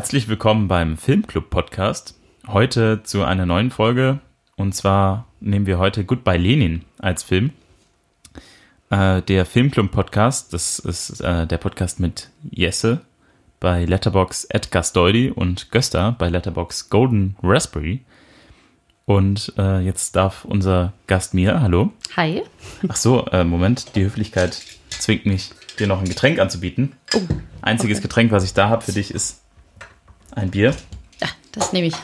Herzlich willkommen beim Filmclub Podcast. Heute zu einer neuen Folge. Und zwar nehmen wir heute Goodbye Lenin als Film. Äh, der Filmclub Podcast, das ist äh, der Podcast mit Jesse bei Letterbox Edgar Stoidi und Gösta bei Letterbox Golden Raspberry. Und äh, jetzt darf unser Gast mir, hallo. Hi. Ach so, äh, Moment, die Höflichkeit zwingt mich, dir noch ein Getränk anzubieten. Oh, Einziges okay. Getränk, was ich da habe für dich, ist ein Bier. Ja, das nehme ich.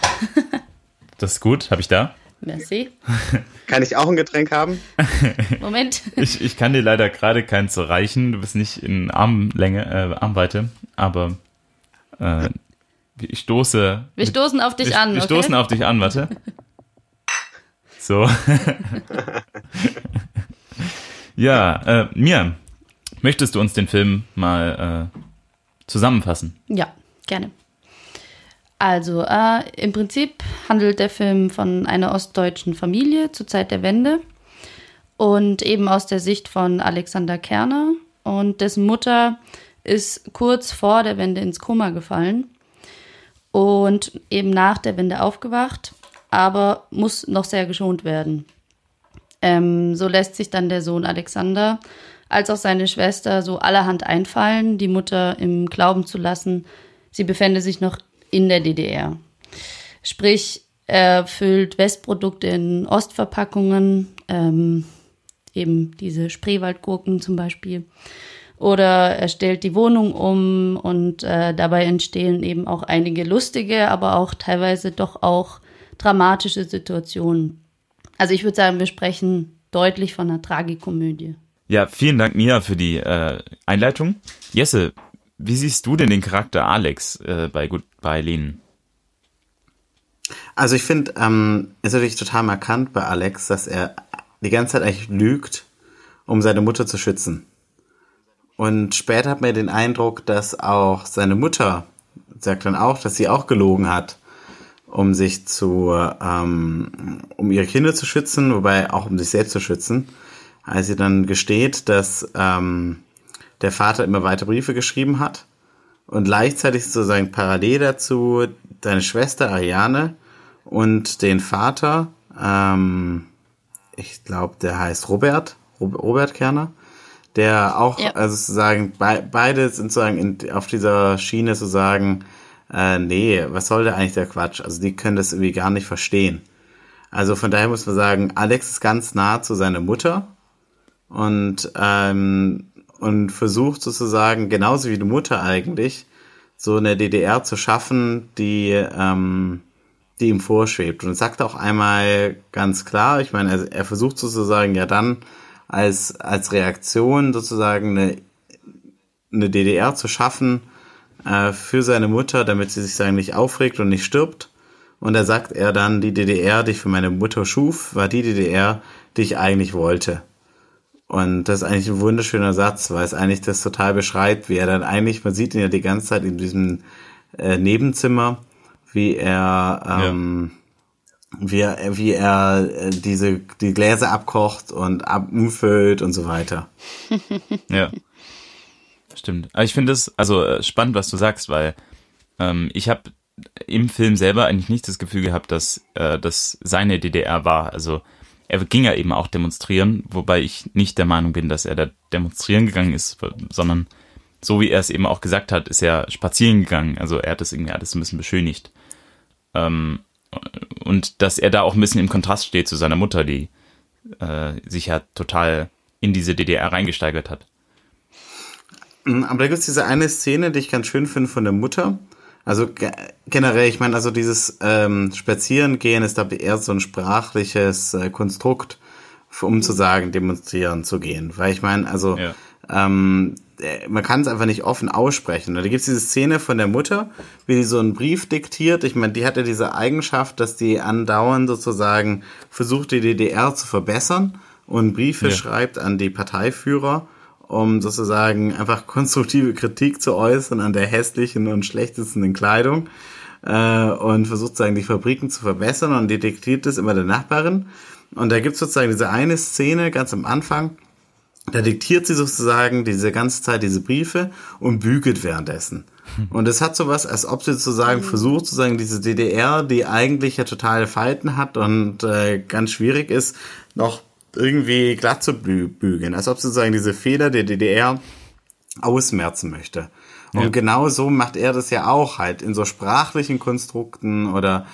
das ist gut, habe ich da. Merci. Kann ich auch ein Getränk haben? Moment. Ich, ich kann dir leider gerade keins so reichen. Du bist nicht in Armlänge, äh, Armweite, aber äh, ich stoße. Wir stoßen auf dich wir, an. Wir okay? stoßen auf dich an, warte. So. ja, äh, Mia, möchtest du uns den Film mal äh, zusammenfassen? Ja, gerne. Also, äh, im Prinzip handelt der Film von einer ostdeutschen Familie zur Zeit der Wende und eben aus der Sicht von Alexander Kerner. Und dessen Mutter ist kurz vor der Wende ins Koma gefallen und eben nach der Wende aufgewacht, aber muss noch sehr geschont werden. Ähm, so lässt sich dann der Sohn Alexander als auch seine Schwester so allerhand einfallen, die Mutter im Glauben zu lassen, sie befände sich noch in der DDR. Sprich, er füllt Westprodukte in Ostverpackungen, ähm, eben diese Spreewaldgurken zum Beispiel. Oder er stellt die Wohnung um und äh, dabei entstehen eben auch einige lustige, aber auch teilweise doch auch dramatische Situationen. Also ich würde sagen, wir sprechen deutlich von einer Tragikomödie. Ja, vielen Dank, Mia, für die äh, Einleitung. Jesse, wie siehst du denn den Charakter Alex äh, bei, bei Lenin? Also ich finde, ähm, ist natürlich total markant bei Alex, dass er die ganze Zeit eigentlich lügt, um seine Mutter zu schützen. Und später hat man den Eindruck, dass auch seine Mutter sagt dann auch, dass sie auch gelogen hat, um sich zu, ähm, um ihre Kinder zu schützen, wobei auch um sich selbst zu schützen, als sie dann gesteht, dass ähm, der Vater immer weiter Briefe geschrieben hat und gleichzeitig sozusagen parallel dazu deine Schwester Ariane und den Vater, ähm, ich glaube, der heißt Robert, Robert Kerner, der auch, ja. also sozusagen, be beide sind sozusagen in, auf dieser Schiene zu sagen, äh, nee, was soll der eigentlich der Quatsch? Also die können das irgendwie gar nicht verstehen. Also von daher muss man sagen, Alex ist ganz nah zu seiner Mutter und ähm, und versucht sozusagen, genauso wie die Mutter eigentlich, so eine DDR zu schaffen, die, ähm, die ihm vorschwebt. Und sagt auch einmal ganz klar, ich meine, er, er versucht sozusagen ja dann als, als Reaktion sozusagen eine, eine DDR zu schaffen äh, für seine Mutter, damit sie sich sagen nicht aufregt und nicht stirbt. Und da sagt er dann, die DDR, die ich für meine Mutter schuf, war die DDR, die ich eigentlich wollte. Und das ist eigentlich ein wunderschöner Satz, weil es eigentlich das total beschreibt, wie er dann eigentlich, man sieht ihn ja die ganze Zeit in diesem äh, Nebenzimmer, wie er, ähm, ja. wie er, wie er äh, diese, die Gläser abkocht und ab, umfüllt und so weiter. ja. Stimmt. Aber ich finde es also äh, spannend, was du sagst, weil ähm, ich habe im Film selber eigentlich nicht das Gefühl gehabt, dass äh, das seine DDR war. Also er ging ja eben auch demonstrieren, wobei ich nicht der Meinung bin, dass er da demonstrieren gegangen ist, sondern so wie er es eben auch gesagt hat, ist er spazieren gegangen. Also er hat das irgendwie alles ein bisschen beschönigt. Ähm, und dass er da auch ein bisschen im Kontrast steht zu seiner Mutter, die äh, sich ja total in diese DDR reingesteigert hat. Aber da gibt es diese eine Szene, die ich ganz schön finde von der Mutter, also generell, ich meine, also dieses ähm, Spazierengehen ist da eher so ein sprachliches äh, Konstrukt, um zu sagen, demonstrieren zu gehen. Weil ich meine, also ja. ähm, äh, man kann es einfach nicht offen aussprechen. Da gibt es diese Szene von der Mutter, wie die so einen Brief diktiert. Ich meine, die hatte diese Eigenschaft, dass die andauernd sozusagen versucht, die DDR zu verbessern und Briefe ja. schreibt an die Parteiführer um sozusagen einfach konstruktive Kritik zu äußern an der hässlichen und schlechtesten Kleidung äh, und versucht sozusagen die Fabriken zu verbessern und detektiert das immer der Nachbarin. Und da gibt es sozusagen diese eine Szene ganz am Anfang, da diktiert sie sozusagen diese ganze Zeit diese Briefe und bügelt währenddessen. Und es hat sowas, als ob sie sozusagen versucht, sozusagen diese DDR, die eigentlich ja totale Falten hat und äh, ganz schwierig ist, noch irgendwie glatt zu bü bügeln. Als ob sozusagen diese Fehler der DDR ausmerzen möchte. Und Ja. genau so macht er das ja auch halt in so sprachlichen Konstrukten oder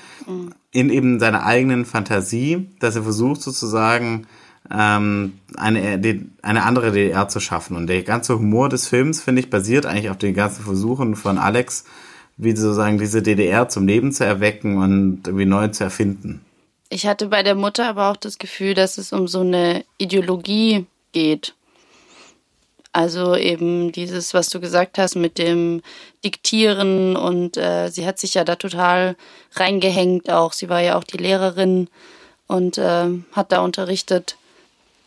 in eben seiner eigenen Fantasie, dass er versucht sozusagen ähm, eine, eine andere DDR zu schaffen. Und der ganze Humor des Films, finde ich, basiert eigentlich auf den ganzen Versuchen von Alex, wie sozusagen diese DDR zum Leben zu erwecken und irgendwie neu zu erfinden. Ich hatte bei der Mutter aber auch das Gefühl, dass es um so eine Ideologie geht. Also eben dieses, was du gesagt hast mit dem Diktieren und äh, sie hat sich ja da total reingehängt auch. Sie war ja auch die Lehrerin und äh, hat da unterrichtet.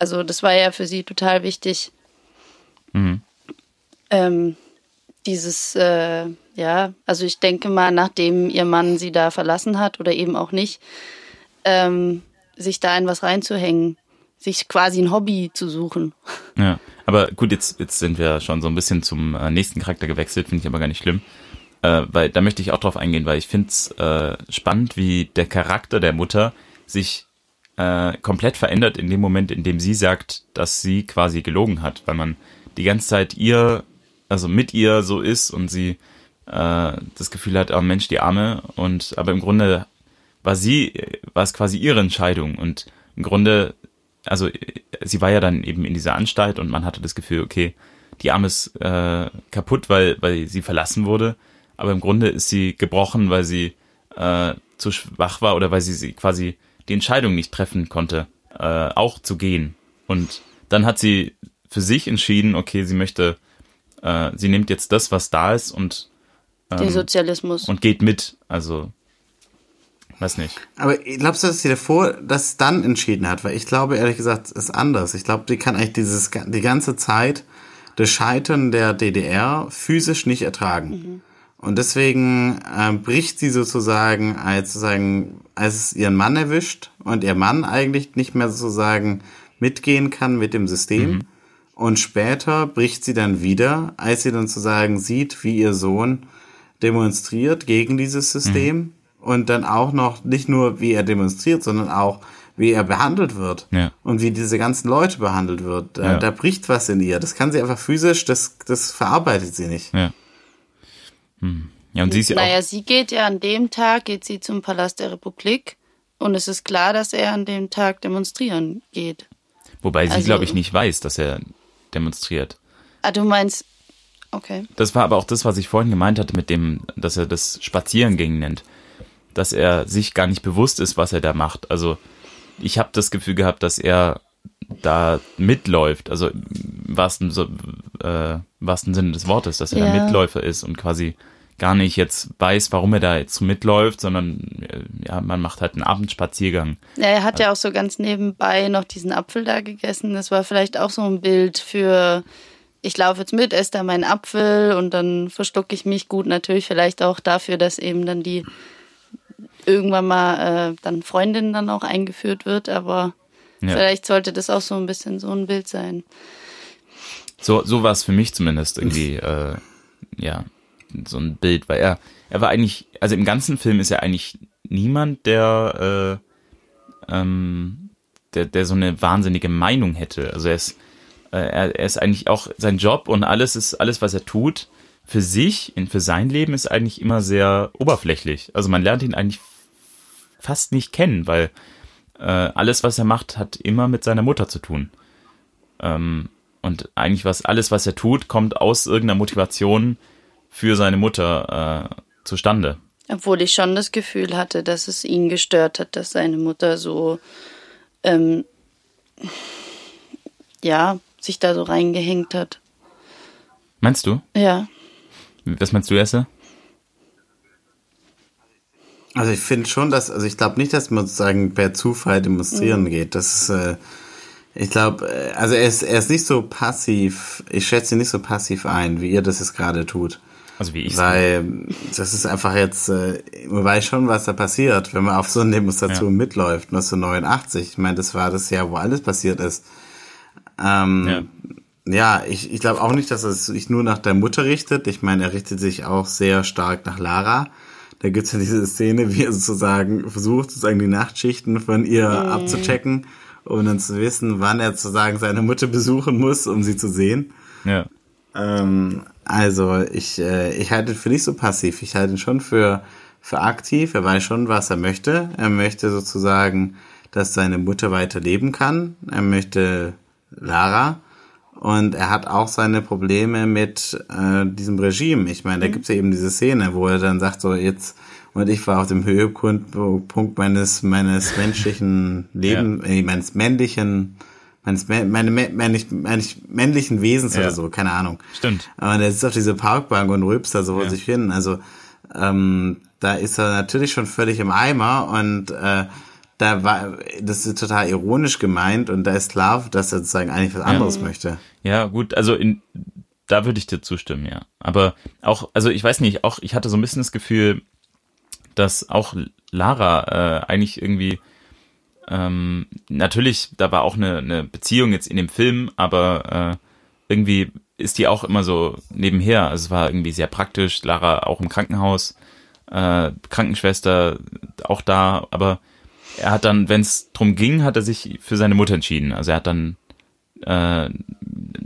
Also das war ja für sie total wichtig. Ähm, dieses, äh, ja, also ich denke mal, nachdem ihr Mann sie da verlassen hat oder eben auch nicht, ähm, sich da in was reinzuhängen, sich quasi ein Hobby zu suchen. Ja, aber gut, jetzt, jetzt sind wir schon so ein bisschen zum äh, nächsten Charakter gewechselt, finde ich aber gar nicht schlimm. Äh, weil da möchte ich auch drauf eingehen, weil ich finde es äh, spannend, wie der Charakter der Mutter sich äh, komplett verändert in dem Moment, in dem sie sagt, dass sie quasi gelogen hat, weil man die ganze Zeit ihr, also mit ihr so ist und sie äh, das Gefühl hat, oh Mensch, die Arme, und aber im Grunde war sie, war es quasi ihre Entscheidung und im Grunde, also sie war ja dann eben in dieser Anstalt und man hatte das Gefühl, okay, die Arme ist äh, kaputt, weil, weil sie verlassen wurde, aber im Grunde ist sie gebrochen, weil sie äh, zu schwach war oder weil sie, sie quasi die Entscheidung nicht treffen konnte, äh, auch zu gehen. Und dann hat sie für sich entschieden, okay, sie möchte, äh, sie nimmt jetzt das, was da ist und Den Sozialismus. und geht mit. Also, weiß nicht. Aber glaubst du, dass sie davor das dann entschieden hat? Weil ich glaube, ehrlich gesagt, es ist anders. Ich glaube, die kann eigentlich dieses, die ganze Zeit das Scheitern der DDR physisch nicht ertragen. Und deswegen äh, bricht sie sozusagen, als sozusagen, als es ihren Mann erwischt und ihr Mann eigentlich nicht mehr sozusagen mitgehen kann mit dem System. Und später bricht sie dann wieder, als sie dann sozusagen sieht, wie ihr Sohn demonstriert gegen dieses System und dann auch noch nicht nur, wie er demonstriert, sondern auch, wie er behandelt wird Ja. und wie diese ganzen Leute behandelt wird. Da, Ja. da bricht was in ihr. Das kann sie einfach physisch, das, das verarbeitet sie nicht. Ja. Hm. Ja, und sie ist ja naja, auch. sie geht ja an dem Tag, geht sie zum Palast der Republik und es ist klar, dass er an dem Tag demonstrieren geht. Wobei sie, also- glaube ich, nicht weiß, dass er demonstriert. Ah, du meinst, okay. Das war aber auch das, was ich vorhin gemeint hatte mit dem, dass er das Spazierengehen nennt. Dass er sich gar nicht bewusst ist, was er da macht. Also ich habe das Gefühl gehabt, dass er da mitläuft, also im wahrsten, so, äh, wahrsten Sinne des Wortes, dass er Ja. da Mitläufer ist und quasi gar nicht jetzt weiß, warum er da jetzt mitläuft, sondern äh, ja, man macht halt einen Abendspaziergang. Ja, er hat ja auch so ganz nebenbei noch diesen Apfel da gegessen. Das war vielleicht auch so ein Bild für, ich laufe jetzt mit, esse da meinen Apfel und dann verschlucke ich mich gut. Natürlich vielleicht auch dafür, dass eben dann die irgendwann mal äh, dann Freundin dann auch eingeführt wird, aber Ja. vielleicht sollte das auch so ein bisschen so ein Bild sein. So, so war es für mich zumindest irgendwie, äh, ja, so ein Bild, weil er, er war eigentlich, also im ganzen Film ist er eigentlich niemand, der, äh, ähm, der, der so eine wahnsinnige Meinung hätte. Also er ist, äh, er, er ist eigentlich auch sein Job und alles ist, alles, was er tut, für sich, für sein Leben ist eigentlich immer sehr oberflächlich. Also man lernt ihn eigentlich fast nicht kennen, weil äh, alles, was er macht, hat immer mit seiner Mutter zu tun. Ähm, und eigentlich was alles, was er tut, kommt aus irgendeiner Motivation für seine Mutter äh, zustande. Obwohl ich schon das Gefühl hatte, dass es ihn gestört hat, dass seine Mutter so, ähm, ja, sich da so reingehängt hat. Meinst du? Ja. Was meinst du, Esse? Also ich finde schon, dass, also ich glaube nicht, dass man sozusagen per Zufall demonstrieren Mhm. geht. Das ist, äh, ich glaube, äh, also er ist, er ist nicht so passiv, ich schätze ihn nicht so passiv ein, wie ihr das jetzt gerade tut. Also wie ich Weil das ist einfach jetzt, äh, man weiß schon, was da passiert, wenn man auf so eine Demonstration Ja. mitläuft. 1989, ich meine, das war das Jahr, wo alles passiert ist. Ähm, Ja. ja, ich, ich glaube auch nicht, dass er sich nur nach der Mutter richtet. Ich meine, er richtet sich auch sehr stark nach Lara. Da gibt's ja diese Szene, wie er sozusagen versucht, sozusagen die Nachtschichten von ihr Mhm. abzuchecken, um dann zu wissen, wann er sozusagen seine Mutter besuchen muss, um sie zu sehen. Ja. Ähm, also ich, äh, ich halte ihn für nicht so passiv. Ich halte ihn schon für, für aktiv. Er weiß schon, was er möchte. Er möchte sozusagen, dass seine Mutter weiter leben kann. Er möchte Lara. Und er hat auch seine Probleme mit äh, diesem Regime. Ich meine, da gibt's ja eben diese Szene, wo er dann sagt, so jetzt, und ich war auf dem Höhepunkt Punkt meines, meines menschlichen Lebens, äh, meines männlichen, meines, meine, mä- männlich, männlich, männlichen Wesens Ja. oder so, keine Ahnung. Stimmt. Aber der sitzt auf dieser Parkbank und rülpst da so vor Ja. sich hin. Also ähm, da ist er natürlich schon völlig im Eimer und äh, da war das ist total ironisch gemeint und da ist klar, dass er sozusagen eigentlich was anderes möchte. Ja, gut, also in, da würde ich dir zustimmen, ja. Aber auch, also ich weiß nicht, auch ich hatte so ein bisschen das Gefühl, dass auch Lara äh, eigentlich irgendwie ähm, natürlich, da war auch eine, eine Beziehung jetzt in dem Film, aber äh, irgendwie ist die auch immer so nebenher. Also es war irgendwie sehr praktisch, Lara auch im Krankenhaus, äh, Krankenschwester auch da, aber er hat dann, wenn es drum ging, hat er sich für seine Mutter entschieden. Also er hat dann äh,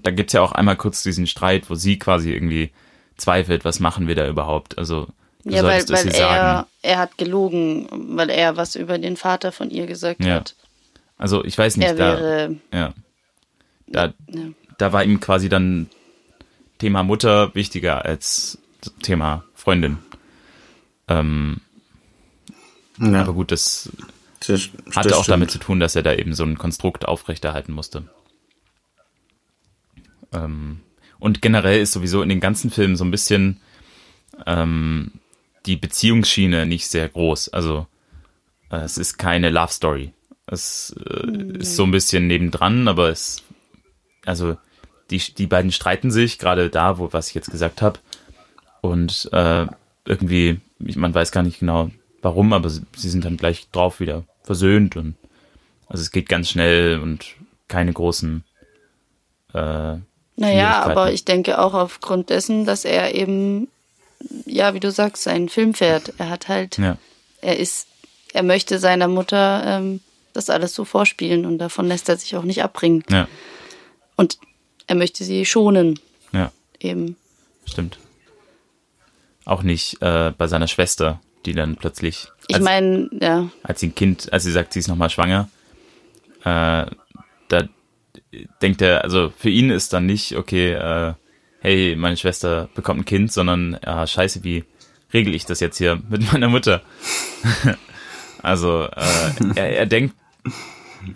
da gibt's ja auch einmal kurz diesen Streit, wo sie quasi irgendwie zweifelt, was machen wir da überhaupt? Also du Ja, weil, solltest es weil ihr er, sagen. er hat gelogen, weil er was über den Vater von ihr gesagt Ja. hat. Also ich weiß nicht, Er da, wäre, ja, da, ja. da war ihm quasi dann Thema Mutter wichtiger als Thema Freundin. Ähm, Ja, aber gut, das das, hatte das auch damit zu stimmt. tun, dass er da eben so ein Konstrukt aufrechterhalten musste. Ähm, und generell ist sowieso in den ganzen Filmen so ein bisschen ähm, die Beziehungsschiene nicht sehr groß. Also äh, es ist keine Love Story. Es äh, ist so ein bisschen nebendran, aber es also die, die beiden streiten sich, gerade da, wo was ich jetzt gesagt habe. Und äh, irgendwie, ich- man weiß gar nicht genau warum, aber sie, sie sind dann gleich drauf wieder versöhnt und also es geht ganz schnell und keine großen äh, Naja, aber ich denke auch aufgrund dessen, dass er eben, ja, wie du sagst, seinen Film fährt. Er hat halt, ja, er ist, er möchte seiner Mutter ähm, das alles so vorspielen und davon lässt er sich auch nicht abbringen. ja, Und er möchte sie schonen, ja, eben. stimmt. Auch nicht äh, bei seiner Schwester, die dann plötzlich, Ich meine, ja, als sie ein Kind, als sie sagt, sie ist nochmal schwanger, äh, da denkt er, also für ihn ist dann nicht, okay, äh, hey, meine Schwester bekommt ein Kind, sondern, ah, scheiße, wie regel ich das jetzt hier mit meiner Mutter? also, äh, er, er denkt,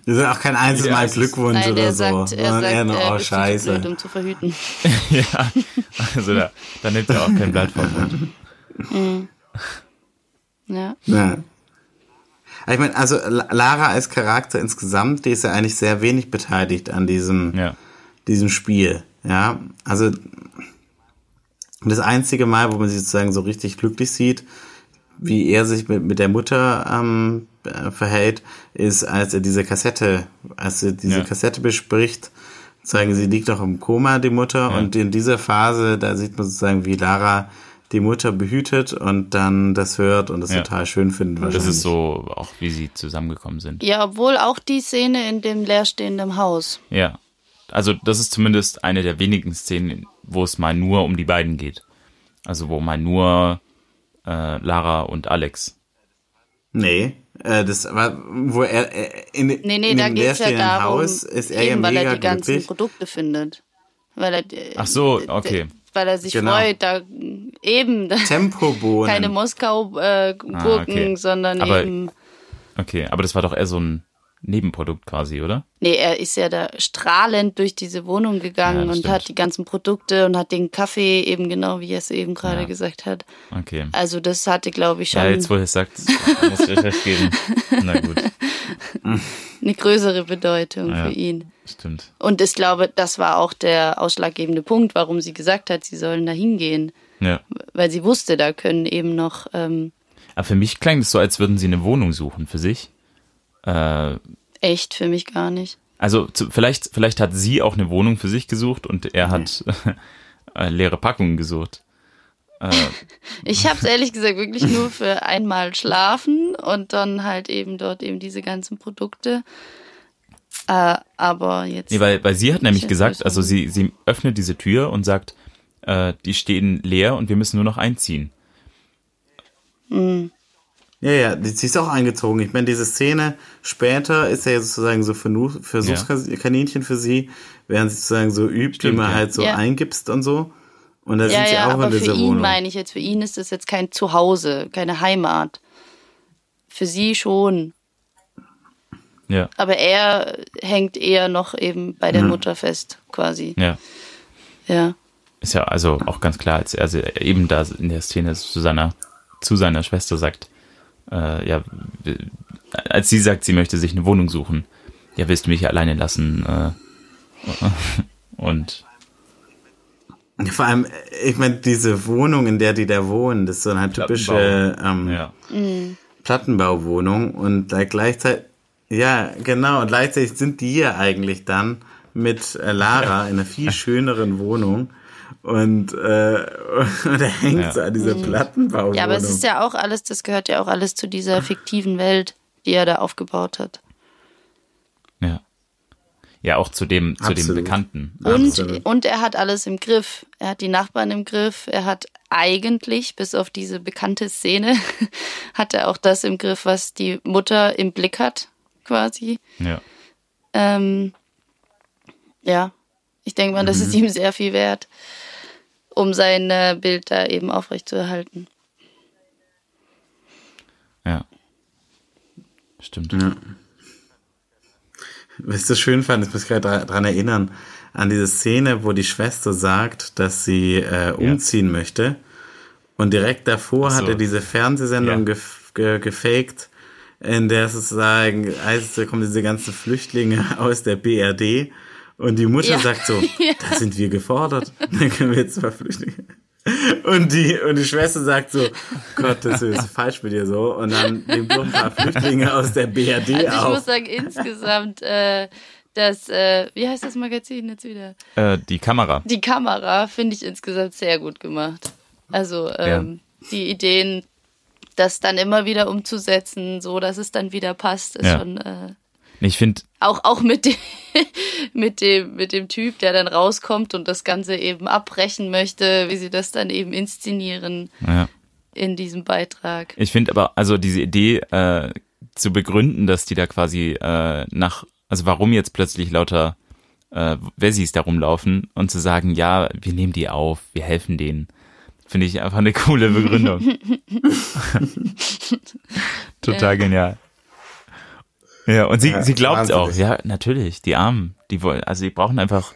Wir sind auch kein einziges Mal ist- Glückwunsch nein, oder er so, sagt, er sondern sagt, eher nur, er oh ist scheiße. blöd, um zu verhüten. ja, also da, da nimmt er auch kein Blatt vom Mund. Ja. Ja. Ich meine, also La- Lara als Charakter insgesamt, die ist ja eigentlich sehr wenig beteiligt an diesem, Ja, diesem Spiel. Ja, also das einzige Mal, wo man sie sozusagen so richtig glücklich sieht, wie er sich mit, mit der Mutter ähm, äh, verhält, ist, als er diese Kassette, als er diese Ja. Kassette bespricht, sagen sie liegt noch im Koma, die Mutter, Ja. und in dieser Phase, da sieht man sozusagen, wie Lara die Mutter behütet und dann das hört und das Ja. total schön findet. das ist so auch, wie sie zusammengekommen sind. ja, obwohl auch die Szene in dem leerstehenden Haus. Ja. Also das ist zumindest eine der wenigen Szenen, wo es mal nur um die beiden geht. Also wo mal nur äh, Lara und Alex. Nee, äh, das war, wo er äh, in, Nee, nee, in da dem geht's ja leerstehenden darum, Haus ist er eben, ja weil mega er die ganzen glücklich. Produkte findet. Weil er, äh, Ach so, okay. Weil er sich Genau. freut, da eben Tempobohnen. keine Moskau-Gurken, Ah, okay. sondern Aber- eben. Okay, aber das war doch eher so ein Nebenprodukt quasi, oder? Nee, er ist ja da strahlend durch diese Wohnung Ja, gegangen das und stimmt. hat die ganzen Produkte und hat den Kaffee eben genau, wie er es eben gerade Ja. gesagt hat. Okay. Also das hatte, glaube ich, schon Ja, jetzt wo er es sagt, muss geben. Na gut, eine größere Bedeutung Ja. für ihn. stimmt. Und ich glaube, das war auch der ausschlaggebende Punkt, warum sie gesagt hat, sie sollen da hingehen. Ja. Weil sie wusste, da können eben noch, ähm, Aber für mich klang das so, als würden sie eine Wohnung suchen für sich. Äh, echt für mich gar nicht. Also zu, vielleicht, vielleicht hat sie auch eine Wohnung für sich gesucht und er hat äh, leere Packungen gesucht. Äh, Ich habe es ehrlich gesagt wirklich nur für einmal schlafen und dann halt eben dort eben diese ganzen Produkte. Äh, aber jetzt. nee, weil, weil sie hat nämlich gesagt, also sie, sie öffnet diese Tür und sagt, äh, die stehen leer und wir müssen nur noch einziehen. Ja, ja, sie ist auch eingezogen. Ich meine, diese Szene später ist ja sozusagen so Versuchskaninchen für sie, während sie sozusagen so übt, Stimmt, wie man ja. halt so Ja. eingibst und so. Und da ja, sind sie ja, auch aber in für dieser ihn Wohnung. meine ich jetzt, für ihn ist das jetzt kein Zuhause, keine Heimat. Für sie schon. Ja, Aber er hängt eher noch eben bei der Mhm. Mutter fest, quasi. ja. Ja. Ist ja also auch ganz klar, als er sie- eben da in der Szene zu seiner, zu seiner Schwester sagt, äh, ja, als sie sagt, sie möchte sich eine Wohnung suchen, ja, willst du mich alleine lassen? Äh, und Vor allem, ich meine, diese Wohnung, in der die da wohnen, das ist so eine typische ähm, ja, Plattenbauwohnung und gleich- gleichzeitig, ja, genau, und gleichzeitig sind die ja eigentlich dann mit äh, Lara in einer viel schöneren Wohnung und, äh, und er hängt Ja. so an dieser Plattenbauwohnung. Ja, aber es ist ja auch alles, das gehört ja auch alles zu dieser fiktiven Welt, die er da aufgebaut hat. ja. Ja, auch zu dem, zu dem. Bekannten. Und, Absolut. und er hat alles im Griff. Er hat die Nachbarn im Griff. Er hat eigentlich, bis auf diese bekannte Szene, hat er auch das im Griff, was die Mutter im Blick hat, quasi. Ja. Ähm, ja, ich denke mal, das ist ihm sehr viel wert, um sein Bild da eben aufrechtzuerhalten. Ja. Stimmt. Was ich so schön fand, ich muss gerade dran erinnern, an diese Szene, wo die Schwester sagt, dass sie äh, umziehen möchte. Und direkt davor so. hat er diese Fernsehsendung Ja. gef ge gefaked, in der sozusagen, also da kommen diese ganzen Flüchtlinge aus der BRD. Und die Mutter Ja. sagt so, da sind wir gefordert. Dann können wir jetzt zwei Flüchtlinge. Und die, und die Schwester sagt so, Gott, das ist falsch mit dir so. Und dann nehmen wir ein paar Flüchtlinge aus der BRD Also ich auf. muss sagen, insgesamt, äh, das, äh, wie heißt das Magazin jetzt wieder? Äh, die Kamera. Die Kamera finde ich insgesamt sehr gut gemacht. Also ähm, die Ideen, das dann immer wieder umzusetzen, so dass es dann wieder passt, ist Ja. schon äh, Ich finde, auch auch mit dem mit dem mit dem Typ, der dann rauskommt und das Ganze eben abbrechen möchte, wie sie das dann eben inszenieren ja. in diesem Beitrag. Ich finde aber, also diese Idee äh, zu begründen, dass die da quasi äh, nach, also warum jetzt plötzlich lauter äh, Wessis da rumlaufen und zu sagen, ja, wir nehmen die auf, wir helfen denen, finde ich einfach eine coole Begründung. Total genial. Ja, und sie, Ja, sie glaubt auch, ja, natürlich, die Armen, die wollen, also die brauchen einfach,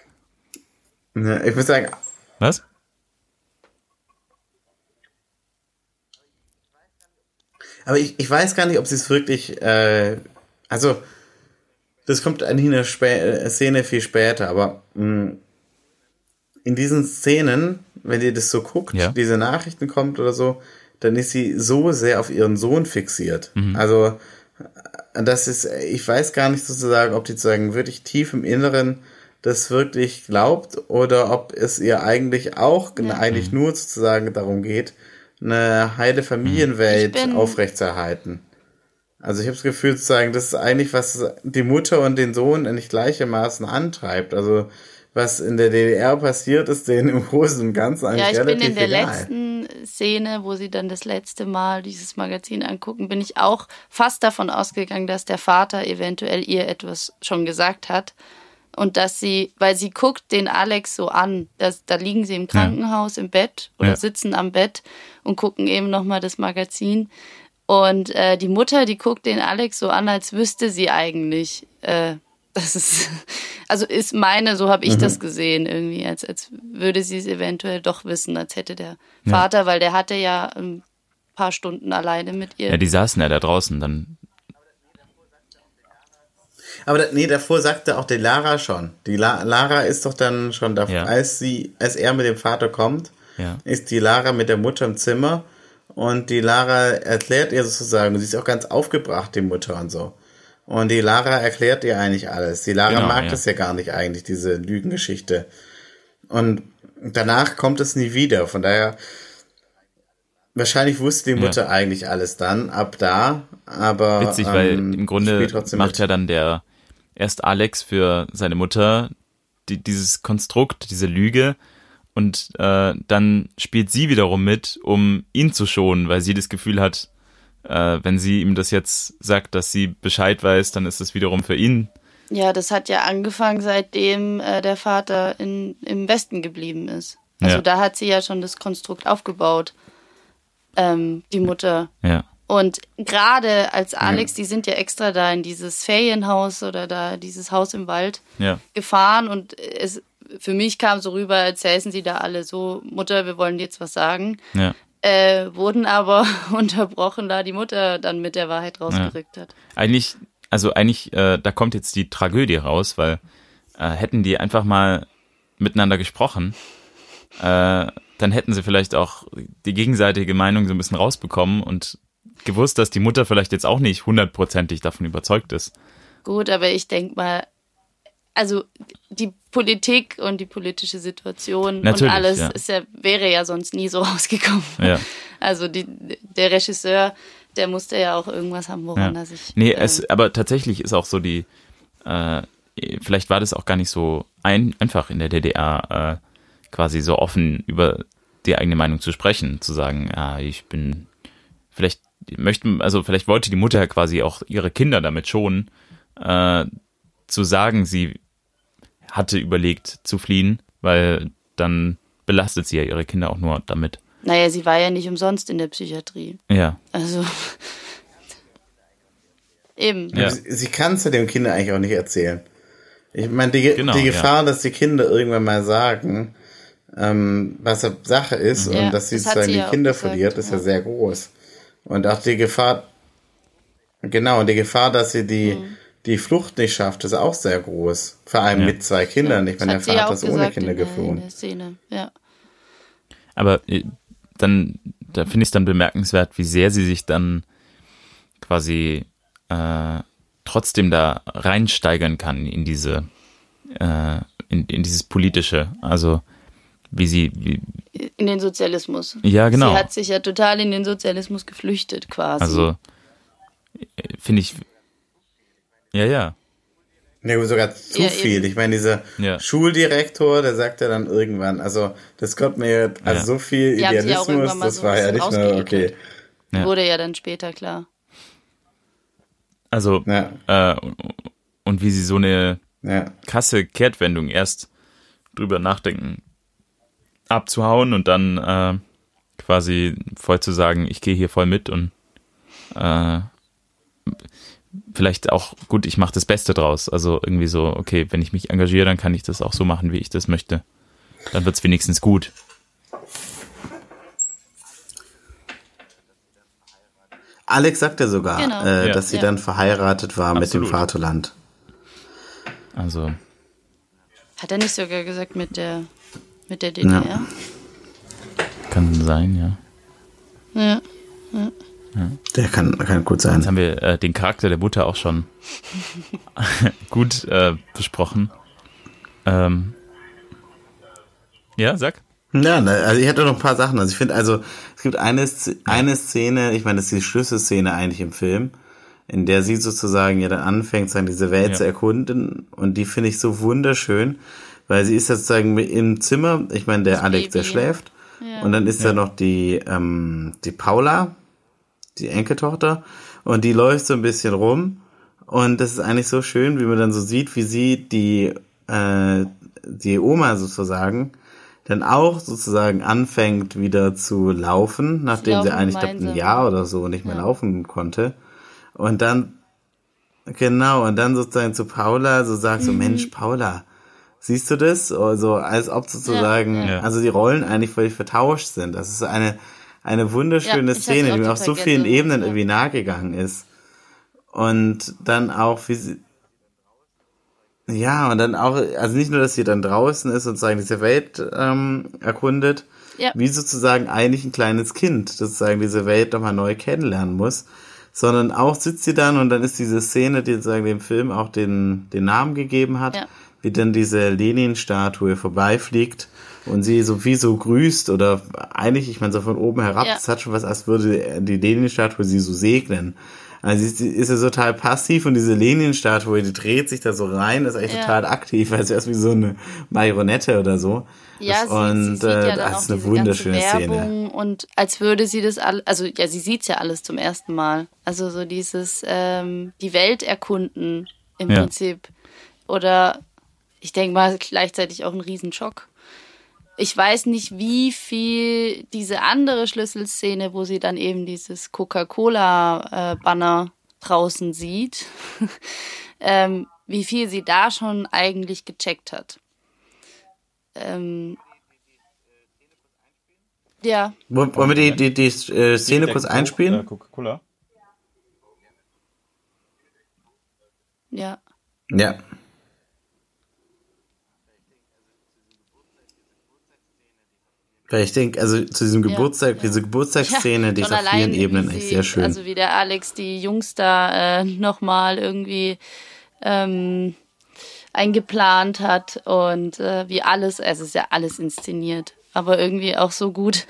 Ja, ich muss sagen, was? Aber ich, ich weiß gar nicht, ob sie es wirklich, äh, also das kommt eigentlich in der Spä äh, Szene viel später, aber mh, in diesen Szenen, wenn ihr das so guckt, Ja. diese Nachrichten kommt oder so, dann ist sie so sehr auf ihren Sohn fixiert. Also äh, das ist, ich weiß gar nicht sozusagen, ob die sozusagen wirklich tief im Inneren das wirklich glaubt oder ob es ihr eigentlich auch eigentlich nur sozusagen darum geht, eine heile Familienwelt aufrechtzuerhalten. Also ich habe das Gefühl sozusagen, das ist eigentlich, was die Mutter und den Sohn nicht gleichermaßen antreibt. Also was in der DDR passiert, ist denen im Großen und Ganzen eigentlich Ja, ich bin in der egal. letzten Szene, wo sie dann das letzte Mal dieses Magazin angucken, bin ich auch fast davon ausgegangen, dass der Vater eventuell ihr etwas schon gesagt hat. Und dass sie, weil sie guckt den Alex so an, dass, da liegen sie im Krankenhaus im Bett oder Ja. sitzen am Bett und gucken eben nochmal das Magazin. Und äh, die Mutter, die guckt den Alex so an, als wüsste sie eigentlich, äh, das ist, also ist meine, so habe ich Mhm. das gesehen irgendwie, als, als würde sie es eventuell doch wissen, als hätte der Vater, weil der hatte ja ein paar Stunden alleine mit ihr. Ja, die saßen ja da draußen, dann, Aber nee, davor sagte auch die Lara schon. Die La Lara ist doch dann schon da, Ja. als sie, als er mit dem Vater kommt, ja. ist die Lara mit der Mutter im Zimmer und die Lara erklärt ihr sozusagen, sie ist auch ganz aufgebracht, die Mutter und so. Und die Lara erklärt ihr eigentlich alles. Die Lara Genau, mag ja. das ja gar nicht eigentlich, diese Lügengeschichte. Und danach kommt es nie wieder. Von daher, wahrscheinlich wusste die Ja. Mutter eigentlich alles dann, ab da. Aber Witzig, weil ähm, im Grunde macht mit. ja dann der erst Alex für seine Mutter die, dieses Konstrukt, diese Lüge und äh, dann spielt sie wiederum mit, um ihn zu schonen, weil sie das Gefühl hat, äh, wenn sie ihm das jetzt sagt, dass sie Bescheid weiß, dann ist das wiederum für ihn. Ja, das hat ja angefangen, seitdem äh, der Vater in, im Westen geblieben ist. Also Ja. da hat sie ja schon das Konstrukt aufgebaut, ähm, die Mutter. Ja, Und gerade als Alex, die sind ja extra da in dieses Ferienhaus oder da dieses Haus im Wald ja, gefahren und es für mich kam so rüber, als säßen sie da alle so, Mutter, wir wollen dir jetzt was sagen. ja. Äh, wurden aber unterbrochen, da die Mutter dann mit der Wahrheit rausgerückt hat. Eigentlich, also eigentlich, äh, da kommt jetzt die Tragödie raus, weil äh, hätten die einfach mal miteinander gesprochen, äh, dann hätten sie vielleicht auch die gegenseitige Meinung so ein bisschen rausbekommen und gewusst, dass die Mutter vielleicht jetzt auch nicht hundertprozentig davon überzeugt ist. Gut, aber ich denke mal, also die Politik und die politische Situation Natürlich, und alles ja. ist ja, wäre ja sonst nie so rausgekommen. Ja. Also die, der Regisseur, der musste ja auch irgendwas haben, woran Ja. er sich. Nee, es, aber tatsächlich ist auch so die, äh, vielleicht war das auch gar nicht so ein, einfach in der DDR äh, quasi so offen über die eigene Meinung zu sprechen, zu sagen, ja, ich bin, vielleicht möchten, also vielleicht wollte die Mutter ja quasi auch ihre Kinder damit schonen, äh, zu sagen, sie hatte überlegt zu fliehen, weil dann belastet sie ja ihre Kinder auch nur damit. Naja, sie war ja nicht umsonst in der Psychiatrie. Ja, Also. Eben. Ja. Sie, sie kann es ja dem Kind eigentlich auch nicht erzählen. Ich meine, die, Genau, die ja. Gefahr, dass die Kinder irgendwann mal sagen, ähm, was Sache ist Ja, und dass sie das hat sozusagen sie die ja Kinder gesagt, verliert, ist ja ja. sehr groß. Und auch die Gefahr, genau, und die Gefahr, dass sie die, Mhm. Die Flucht nicht schafft, ist auch sehr groß. Vor allem Ja. mit zwei Kindern. Ich meine, der ja Vater auch ist ohne Kinder in der, in geflohen. der Szene. Ja. Aber äh, dann, da finde ich es dann bemerkenswert, wie sehr sie sich dann quasi äh, trotzdem da reinsteigern kann in diese, äh, in, in dieses politische. Also wie sie, wie, In den Sozialismus. ja genau. Sie hat sich ja total in den Sozialismus geflüchtet, quasi. Also äh, finde ich, ja ja, Nee, sogar zu Ja, viel. eben. Ich meine, dieser Ja. Schuldirektor, der sagt ja dann irgendwann, also das kommt mir, also Ja. so viel Die Idealismus, mal das so war ja nicht mehr okay. Wurde ja dann später klar. also Ja, äh, und wie sie so eine ja. krasse Kehrtwendung erst drüber nachdenken, abzuhauen und dann äh, quasi voll zu sagen, ich gehe hier voll mit und äh, vielleicht auch, gut, ich mache das Beste draus. Also irgendwie so, okay, wenn ich mich engagiere, dann kann ich das auch so machen, wie ich das möchte. Dann wird's wenigstens gut. Alex sagt ja sogar, Genau. äh, Ja. dass sie Ja. dann verheiratet war mit dem Absolut. Vaterland. Also, Hat er nicht sogar gesagt mit der, mit der DDR? kann sein, ja. Ja. Der kann, kann gut sein. Jetzt haben wir äh, den Charakter der Mutter auch schon gut äh, besprochen. Ähm, ja, sag. Ja, ne, also ich hatte noch ein paar Sachen. Also ich finde, also es gibt eine, eine Szene, ich meine, das ist die Schlüsselszene eigentlich im Film, in der sie sozusagen ja dann anfängt, sagen, diese Welt Ja. zu erkunden. Und die finde ich so wunderschön, weil sie ist sozusagen im Zimmer, ich meine, der Das Alex, der Baby. schläft. Ja. Und dann ist da noch die, ähm, die Paula, die Enkeltochter, und die läuft so ein bisschen rum. Und das ist eigentlich so schön, wie man dann so sieht, wie sie die, äh, die Oma sozusagen dann auch sozusagen anfängt wieder zu laufen, nachdem sie laufen eigentlich glaub, ein. Jahr oder so nicht mehr laufen konnte. Und dann, genau, und dann sozusagen zu Paula so sagt Mhm. so, Mensch, Paula, siehst du das? Also, als ob sozusagen, Ja. also die Rollen eigentlich völlig vertauscht sind. Das ist eine, eine wunderschöne Ja, Szene, die mir auf so vielen Gänsehaut, Ebenen irgendwie nahegegangen ist. Und dann auch, wie sie, ja, und dann auch, also nicht nur, dass sie dann draußen ist und sozusagen diese Welt ähm, erkundet, Ja. wie sozusagen eigentlich ein kleines Kind sozusagen diese Welt nochmal neu kennenlernen muss, sondern auch sitzt sie dann und dann ist diese Szene, die sozusagen dem Film auch den, den Namen gegeben hat, Ja. wie dann diese Lenin-Statue vorbeifliegt und sie so wie so grüßt oder eigentlich, ich meine, so von oben herab, Ja. das hat schon was, als würde die Lenin-Statue sie so segnen. Also sie ist ja total passiv und diese Lenin-Statue, die dreht sich da so rein, ist eigentlich Ja. total aktiv, also erst wie so eine Marionette oder so. Ja, das, sie, und sie sieht äh, ja dann das ist eine wunderschöne Szene. Und als würde sie das alles, also ja, sie sieht's ja alles zum ersten Mal. Also so dieses ähm, die Welt erkunden im Ja. Prinzip. Oder ich denke mal gleichzeitig auch ein Riesenschock. Ich weiß nicht, wie viel diese andere Schlüsselszene, wo sie dann eben dieses Coca-Cola-Banner draußen sieht, ähm, wie viel sie da schon eigentlich gecheckt hat. Ähm, ja, Wollen wir die, die, die äh, Szene kurz Äh, einspielen? Coca-Cola. ja. Ja. Weil ich denke, also zu diesem Ja, Geburtstag, ja. diese Geburtstagsszene, die ist auf vielen Ebenen echt sehr schön. Also wie der Alex die Jungs da äh, nochmal irgendwie ähm, eingeplant hat und äh, wie alles, also es ist ja alles inszeniert, aber irgendwie auch so gut.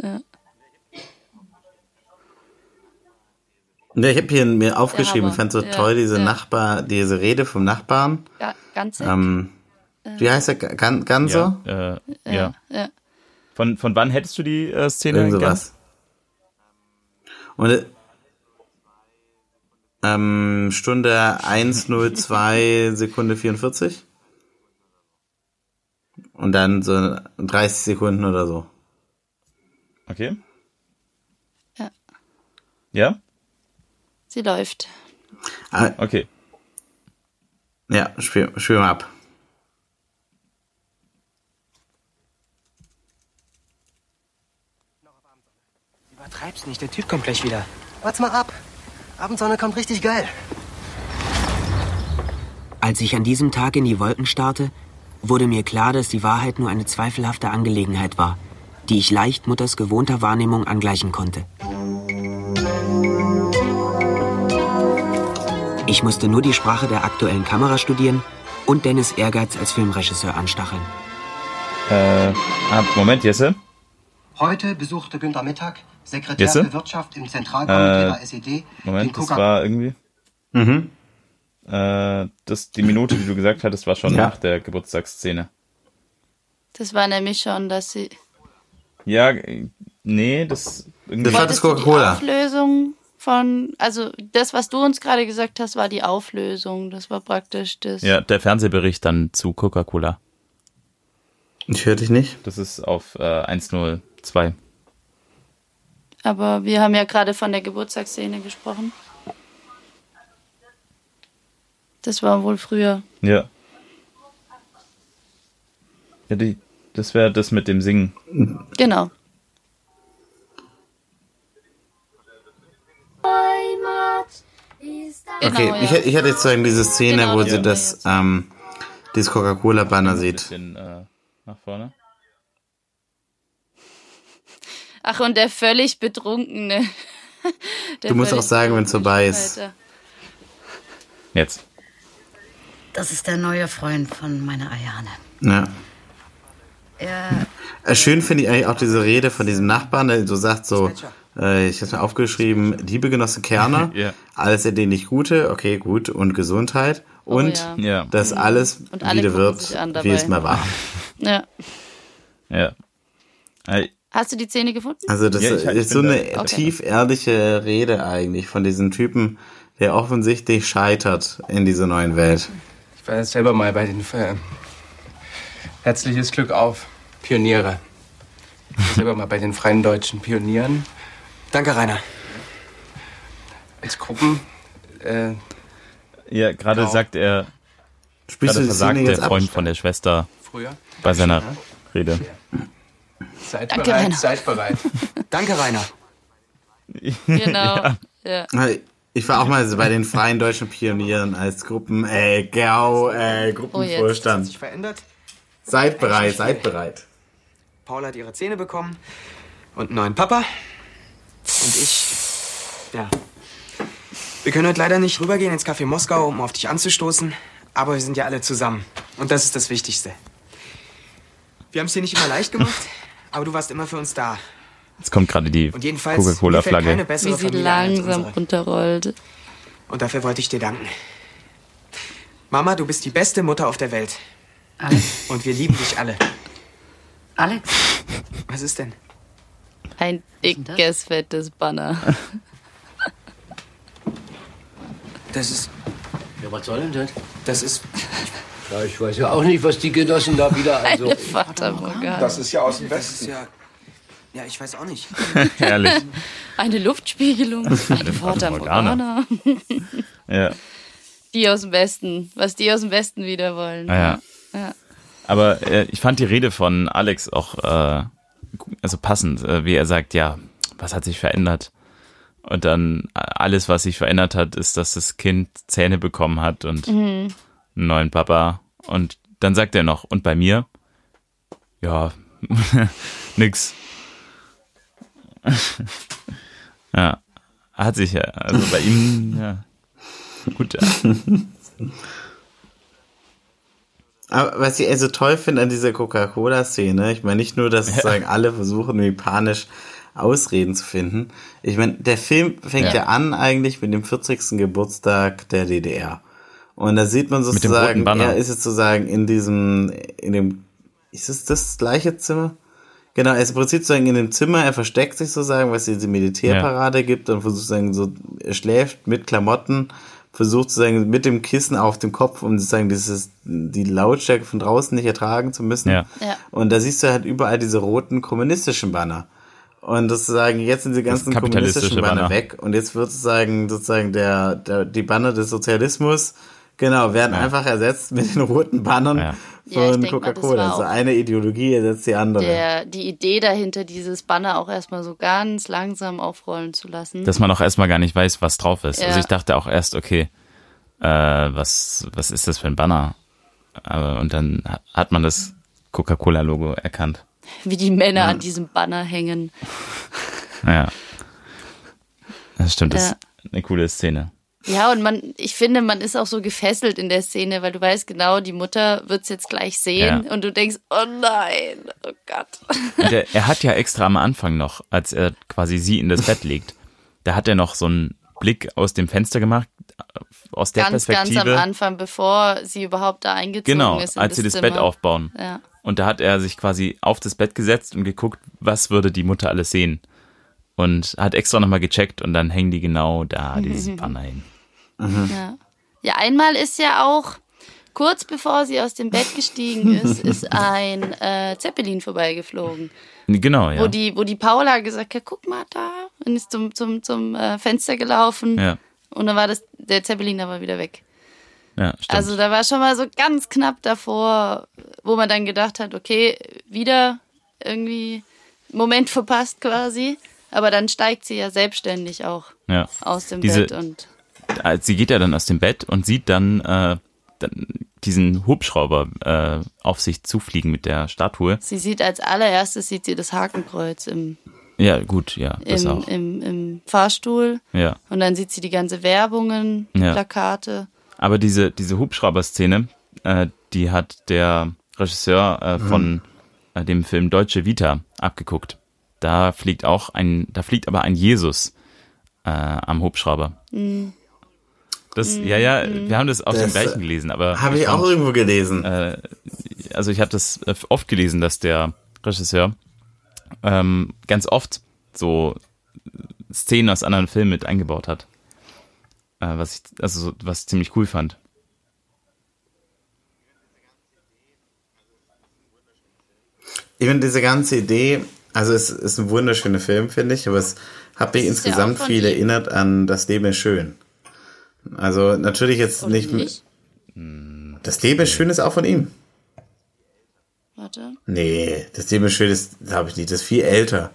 ja, ich habe hier mir aufgeschrieben, ich fand so Ja, toll diese ja. Nachbar, diese Rede vom Nachbarn. Ja, ganz Ähm, wie heißt der? Gan Ganso? Ja, äh, ja. ja. Von, von wann hättest du die äh, Szene Irgend sowas. Und äh, ähm, Stunde 102 Sekunde 44. Und dann so 30 Sekunden oder so. Okay. Ja. Ja? Sie läuft. Ah, Okay. ja, spiel, spiel mal ab. Übertreib's nicht, der Typ kommt gleich wieder. Warte mal ab. Abendsonne kommt richtig geil. Als ich an diesem Tag in die Wolken starrte, wurde mir klar, dass die Wahrheit nur eine zweifelhafte Angelegenheit war, die ich leicht Mutters gewohnter Wahrnehmung angleichen konnte. Ich musste nur die Sprache der aktuellen Kamera studieren und Dennis Ehrgeiz als Filmregisseur anstacheln. Äh, ah, Moment, Jesse. Heute besuchte Günter Mittag, Sekretär Jesse? für Wirtschaft im Zentralkomitee Äh, der SED, Moment, das war irgendwie. Mhm. Äh, das, die Minute, die du gesagt hattest, war schon Ja. nach der Geburtstagsszene. Das war nämlich schon, dass sie. Ja, nee, das irgendwie. Das war das Coca-Cola. Auflösung von, also das, was du uns gerade gesagt hast, war die Auflösung. Das war praktisch das. Ja, der Fernsehbericht dann zu Coca-Cola. Ich höre dich nicht. Das ist auf äh, 102. Aber wir haben ja gerade von der Geburtstagsszene gesprochen. Das war wohl früher. Ja. Ja, die, das wäre das mit dem Singen. Genau. Genau, Okay, ja. ich, ich hatte jetzt sagen diese Szene, Genau, wo das sie das, ähm, dieses Coca-Cola-Banner Ein sieht. bisschen äh, nach vorne. Ach, und der völlig betrunkene. Der Du musst auch sagen, wenn's vorbei betrunkene ist. Jetzt. Das ist der neue Freund von meiner Ayane. Ja. Er, Äh, Schön finde ich eigentlich auch diese Rede von diesem Nachbarn, der so sagt so, äh, ich habe mir aufgeschrieben, liebe Genosse Kerner, Ja. alles erdehnlich Gute, okay, gut, und Gesundheit und ja. Ja. dass alles Und alle wieder wird, wie es mal war. Ja. Ja. Hast du die Szene gefunden? Also das Ja, ich- ich ist so eine da- Okay. tief ehrliche Rede eigentlich von diesem Typen, der offensichtlich scheitert in dieser neuen Welt. Ich war jetzt selber mal bei den äh, Herzliches Glück auf Pioniere. Ich war selber mal bei den Freien Deutschen Pionieren Danke, Rainer. als Gruppen. Äh, ja, gerade Genau. sagt er, Spielst gerade versagt der jetzt ab? Freund von der Schwester früher. bei seiner Rede. Seid Danke, bereit, Rainer. seid bereit. Danke, Rainer. Genau. ja. Ich war auch mal so bei den Freien Deutschen Pionieren als Gruppen, äh, Gau, äh, Oh, Gruppenvorstand. Sich verändert. seid bereit, seid bereit. Paula hat ihre Zähne bekommen und einen neuen Papa. Und und ich. Ja. Wir können heute leider nicht rübergehen ins Café Moskau, um auf dich anzustoßen. Aber wir sind ja alle zusammen. Und das ist das Wichtigste. Wir haben es dir nicht immer leicht gemacht, aber du warst immer für uns da. Jetzt kommt gerade die Und jedenfalls mir fällt keine Coca-Cola-Flagge. Wie sie Familie langsam runterrollt. Und dafür wollte ich dir danken. Mama, du bist die beste Mutter auf der Welt. Alex. Und wir lieben dich alle. Alex. Was ist denn? Ein dickes, fettes Banner. Das ist. Ja, was soll denn das? Das ist. Ja, ich weiß ja auch nicht, was die Genossen da wieder. Also, Eine Fata Morgana. Das ist ja aus dem Westen. ja. Ja, ich weiß auch nicht. Herrlich. Eine Luftspiegelung. Eine Fata Morgana. Ja. Die aus dem Westen. Was die aus dem Westen wieder wollen. Naja. Ja. Aber äh, ich fand die Rede von Alex auch äh, also passend, äh, wie er sagt, ja, was hat sich verändert? Und dann äh, alles, was sich verändert hat, ist, dass das Kind Zähne bekommen hat und einen neuen Papa. Und dann sagt er noch, und bei mir? Ja, nix. ja, hat sich ja, also bei ihm, ja, gut, ja. Aber was ich also toll finde an dieser Coca-Cola-Szene, ich meine nicht nur, dass sozusagen alle versuchen, irgendwie panisch Ausreden zu finden. Ich meine, der Film fängt ja. Ja. an eigentlich mit dem 40. Geburtstag der DDR. Und da sieht man sozusagen, er ist jetzt sozusagen in diesem, in dem, ist es das gleiche Zimmer? Genau, er ist im Prinzip sozusagen in dem Zimmer, er versteckt sich sozusagen, weil es diese Militärparade gibt und versucht sozusagen so, er schläft mit Klamotten, versucht sozusagen mit dem Kissen auf dem Kopf, um sozusagen dieses, die Lautstärke von draußen nicht ertragen zu müssen. Ja. Ja. Und da siehst du halt überall diese roten kommunistischen Banner. Und das sozusagen, jetzt sind die ganzen kommunistischen Banner Banner. weg und jetzt wird sozusagen, sozusagen der, der, die Banner des Sozialismus, genau, werden einfach ersetzt mit den roten Bannern Ja. Ja, von das Coca-Cola. Also eine Ideologie ersetzt die andere. Der, die Idee dahinter, dieses Banner auch erstmal so ganz langsam aufrollen zu lassen. dass man auch erstmal gar nicht weiß, was drauf ist. Ja. Also ich dachte auch erst, okay, äh, was, was ist das für ein Banner? Aber, und dann ha- hat man das Coca-Cola-Logo erkannt. wie die Männer an diesem Banner hängen. Ja. Das stimmt, das Ja. ist eine coole Szene. Ja, und man, ich finde, man ist auch so gefesselt in der Szene, weil du weißt genau, die Mutter wird's jetzt gleich sehen Ja. und du denkst, oh nein, oh Gott. Und er, hat ja extra am Anfang noch, als er quasi sie in das Bett legt, da hat er noch so einen Blick aus dem Fenster gemacht, aus der ganz, ganz Perspektive. am Anfang, bevor sie überhaupt da eingezogen Genau, ist. in als sie das Bett Zimmer. aufbauen. Ja. Und da hat er sich quasi auf das Bett gesetzt und geguckt, was würde die Mutter alles sehen. Und hat extra nochmal gecheckt und dann hängen die genau da, dieses Banner hin. Ja. ja, einmal ist ja auch, kurz bevor sie aus dem Bett gestiegen ist, ist ein äh, Zeppelin vorbeigeflogen. Genau, ja. Wo, die, wo die Paula gesagt hat, guck mal da, und ist zum, zum, zum äh, Fenster gelaufen. ja, Und dann war das, der Zeppelin aber wieder weg. ja, stimmt. Also da war schon mal so ganz knapp davor, wo man dann gedacht hat, okay, wieder irgendwie Moment verpasst quasi. Aber dann steigt sie ja selbstständig auch ja. aus dem Diese- Bett und Als Sie geht ja dann aus dem Bett und sieht dann, äh, dann diesen Hubschrauber äh, auf sich zufliegen mit der Statue. sie sieht als allererstes sieht sie das Hakenkreuz im, Ja, gut, ja, das im, auch. im, im Fahrstuhl Ja. und dann sieht sie die ganze Werbungen, Ja. Plakate. Aber diese, diese Hubschrauber-Szene, äh, die hat der Regisseur äh, von äh, dem Film Deutsche Vita abgeguckt. Da fliegt auch ein, da fliegt aber ein Jesus äh, am Hubschrauber. Das, ja, ja, wir haben das auf dem Das, gleichen gelesen, aber Habe ich fand- auch irgendwo gelesen. äh, also ich habe das äh, oft gelesen, dass der Regisseur ähm, ganz oft so Szenen aus anderen Filmen mit eingebaut hat. Äh, was ich, also so- was ich ziemlich cool fand. Ich finde diese ganze Idee, also es ist ein wunderschöner Film, finde ich, aber es hat mich insgesamt viel ihm. erinnert an Das Leben ist schön. Also natürlich jetzt Von nicht. nicht? Das Leben ist schön ist auch von ihm. Warte. Nee, das Leben ist schön ist, glaube ich nicht, das ist viel älter.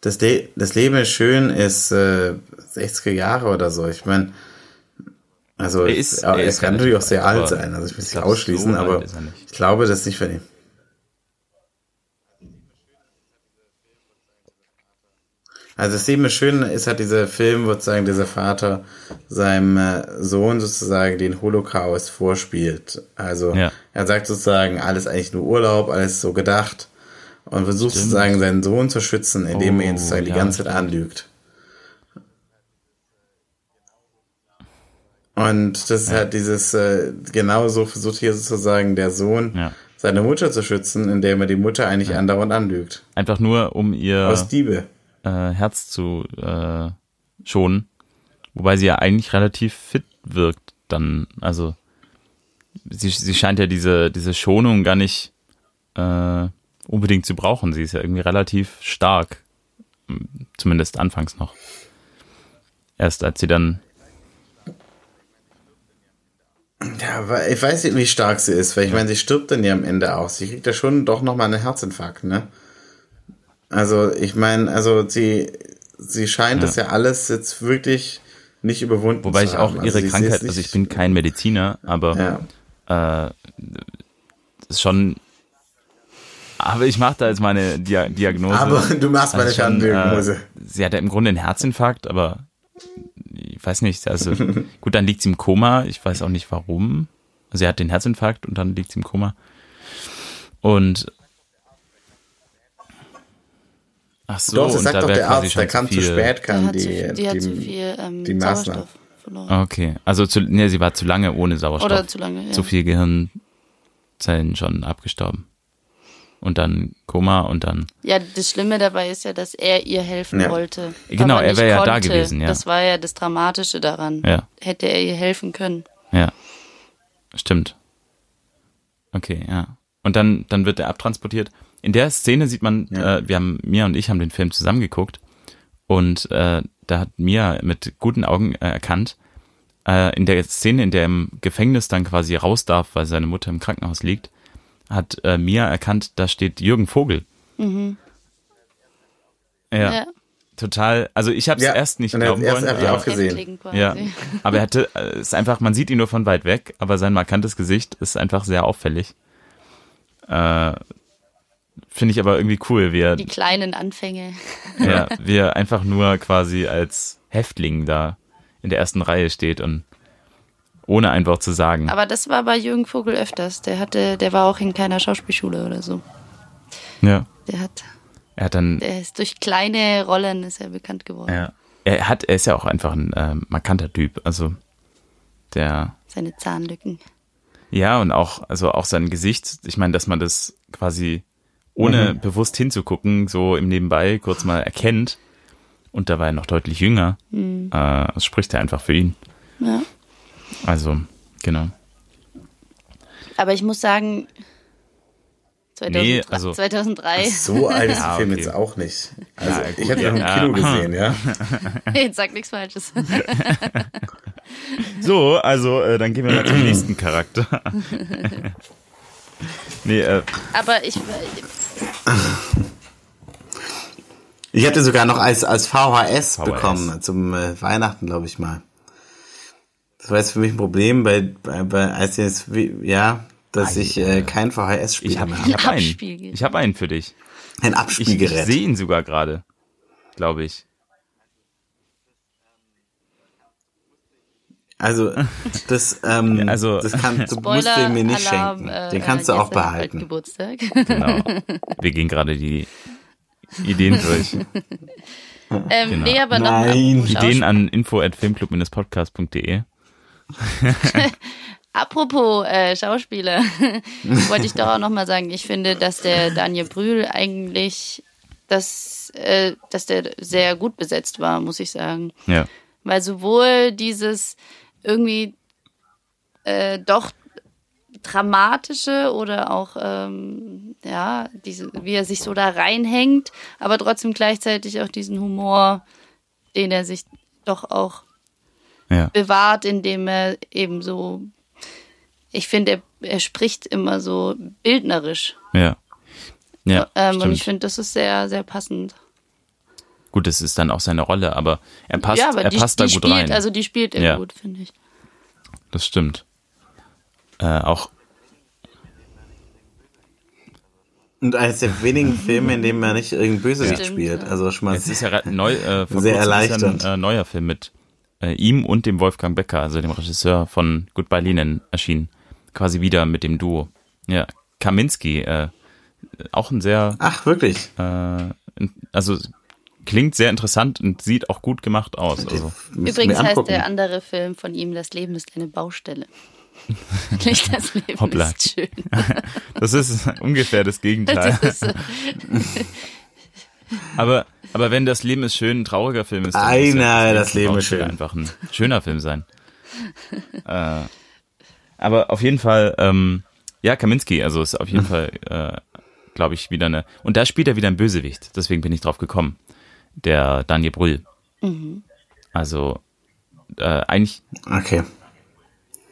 Das, Le das Leben ist schön ist äh, 60er Jahre oder so. Ich meine, also Er ist- er er, ist kann natürlich auch sehr alt, sein. Also ich will es ich nicht ausschließen, so aber er ich glaube, das ist nicht von ihm. Also das eben schön ist halt dieser Film, wo sozusagen dieser Vater seinem äh, Sohn sozusagen den Holocaust vorspielt. Also Ja. er sagt sozusagen, alles eigentlich nur Urlaub, alles so gedacht und versucht Stimmt. sozusagen seinen Sohn zu schützen, indem er ihn Oh, sozusagen die ja, ganze Zeit anlügt. Und das ist halt dieses, äh, genauso versucht hier sozusagen der Sohn Ja. seine Mutter zu schützen, indem er die Mutter eigentlich andauernd anlügt. Einfach nur, um ihr Aus Diebe. Äh, Herz zu äh, schonen. Wobei sie ja eigentlich relativ fit wirkt dann. Also sie, sie scheint ja diese, diese Schonung gar nicht äh, unbedingt zu brauchen. Sie ist ja irgendwie relativ stark. Zumindest anfangs noch. Erst als sie dann. Ja, aber ich weiß nicht, wie stark sie ist, weil ich meine, sie stirbt dann ja am Ende auch. Sie kriegt ja schon doch nochmal einen Herzinfarkt, ne? Also, ich meine, also sie, sie scheint Ja. das ja alles jetzt wirklich nicht überwunden Wobei zu ich auch haben. ihre ist Krankheit, also ich bin kein Mediziner, aber Ja. äh, ist schon. Aber ich mache da jetzt meine Dia Diagnose. Aber du machst meine schon, Diagnose. Äh, sie hatte im Grunde einen Herzinfarkt, aber ich weiß nicht. Also gut, dann liegt sie im Koma. Ich weiß auch nicht warum. Sie hat den Herzinfarkt und dann liegt sie im Koma. Und ach so, doch, das und sagt da doch der Arzt, der kam zu viel- spät, Die kam hat, die, zu, viel- die, hat die, zu viel ähm, die Maßnahmen. Sauerstoff verloren. Okay, also zu, nee, sie war zu lange ohne Sauerstoff. Oder zu lange, ja. Zu viel Gehirnzellen schon abgestorben. Und dann Koma und dann. Ja, das Schlimme dabei ist ja, dass er ihr helfen Ja. wollte. Genau, er wäre ja da gewesen, ja. Das war ja das Dramatische daran. Ja. Hätte er ihr helfen können. Ja. Stimmt. Okay, ja. Und dann, dann wird er abtransportiert. In der Szene sieht man, Ja. äh, wir haben, Mia und ich haben den Film zusammengeguckt und äh, da hat Mia mit guten Augen äh, erkannt, äh, in der Szene, in der er im Gefängnis dann quasi raus darf, weil seine Mutter im Krankenhaus liegt, hat äh, Mia erkannt, da steht Jürgen Vogel. Ja, Ja. total. Also ich habe es Ja, erst nicht und er- glauben erst wollen. aber- auch gesehen. Ja, aber er hatte, äh, es ist einfach, man sieht ihn nur von weit weg, aber sein markantes Gesicht ist einfach sehr auffällig. Äh, Finde ich aber irgendwie cool, wie er, Die kleinen Anfänge. ja, wie er einfach nur quasi als Häftling da in der ersten Reihe steht und ohne ein Wort zu sagen. Aber das war bei Jürgen Vogel öfters. Der hatte, der war auch in keiner Schauspielschule oder so. ja, Der hat, er hat dann, der ist durch kleine Rollen ist er bekannt geworden. ja, er hat, er ist ja auch einfach ein äh, markanter Typ, also der, Seine Zahnlücken. Ja, und auch, also auch sein Gesicht, ich meine, dass man das quasi ohne bewusst hinzugucken, so im Nebenbei kurz mal erkennt. Und da war er noch deutlich jünger. Äh, das spricht er einfach für ihn. Ja. Also, genau. Aber ich muss sagen, 2003, Nee, also- 2003, So alt ist Ja, der Film okay. jetzt auch nicht. Also, Ja, gut, ich habe ihn ja. im Kino gesehen, ja. jetzt sag nichts Falsches. So, also, äh, dann gehen wir mal zum nächsten Charakter. nee, äh, Aber ich, Ich hatte sogar noch als, als VHS, VHS. bekommen, zum äh, Weihnachten, glaube ich mal. Das war jetzt für mich ein Problem, bei, bei, bei als jetzt, wie- ja, dass ich äh, kein VHS-Spiel ich habe mehr ich habe. hab einen. Abspielgerät. Ich habe einen für dich. Ein Ich, ich Abspielgerät. sehe ihn sogar gerade, glaube ich. Also, das, ähm, Ja, also- das kann, du musst Spoiler, den mir nicht Alarm, schenken. äh, Den kannst du äh, auch bald behalten. Geburtstag. Genau. Wir gehen gerade die Ideen durch. ähm, Genau. Nee, aber Nein. noch Ideen an info at filmclub-podcast.de. Apropos äh, Schauspieler, wollte ich doch auch nochmal sagen, ich finde, dass der Daniel Brühl eigentlich, dass, äh, dass der sehr gut besetzt war, muss ich sagen. Ja. Weil sowohl dieses irgendwie äh, doch dramatische oder auch, ähm, ja, diese, wie er sich so da reinhängt, aber trotzdem gleichzeitig auch diesen Humor, den er sich doch auch Ja. bewahrt, indem er eben so, ich finde, er, er spricht immer so bildnerisch. Ja. Ja, ähm, und ich finde, das ist sehr, sehr passend. Gut, das ist dann auch seine Rolle, aber er passt, ja, aber er die, passt die da gut spielt, rein. also die spielt er Ja. gut, finde ich. das stimmt. Äh, auch Und eines der wenigen Filme, in denen man nicht irgendein Bösewicht Stimmt, spielt. ja. Also schon mal Es ist ja neu, äh, Sehr ja erleichternd. ein äh, neuer Film mit äh, ihm und dem Wolfgang Becker, also dem Regisseur von Goodbye Lenin, erschienen. Quasi wieder mit dem Duo. Ja, Kaminski, äh, auch ein sehr, Ach, wirklich? äh, also klingt sehr interessant und sieht auch gut gemacht aus. Also Müssen wir Übrigens heißt der andere Film von ihm, Das Leben ist eine Baustelle. Nicht das Leben Hoppla. ist schön. das ist ungefähr das Gegenteil. Das ist so. Aber, aber wenn das Leben ist schön ein trauriger Film ist, dann Ei, nein, das Leben ist schön. einfach ein schöner Film sein. äh, aber auf jeden Fall, ähm, ja, Kaminski, also ist auf jeden Fall, äh, glaube ich, wieder eine. Und da spielt er wieder ein Bösewicht, deswegen bin ich drauf gekommen. Der Daniel Brühl. Also, äh, eigentlich, Okay.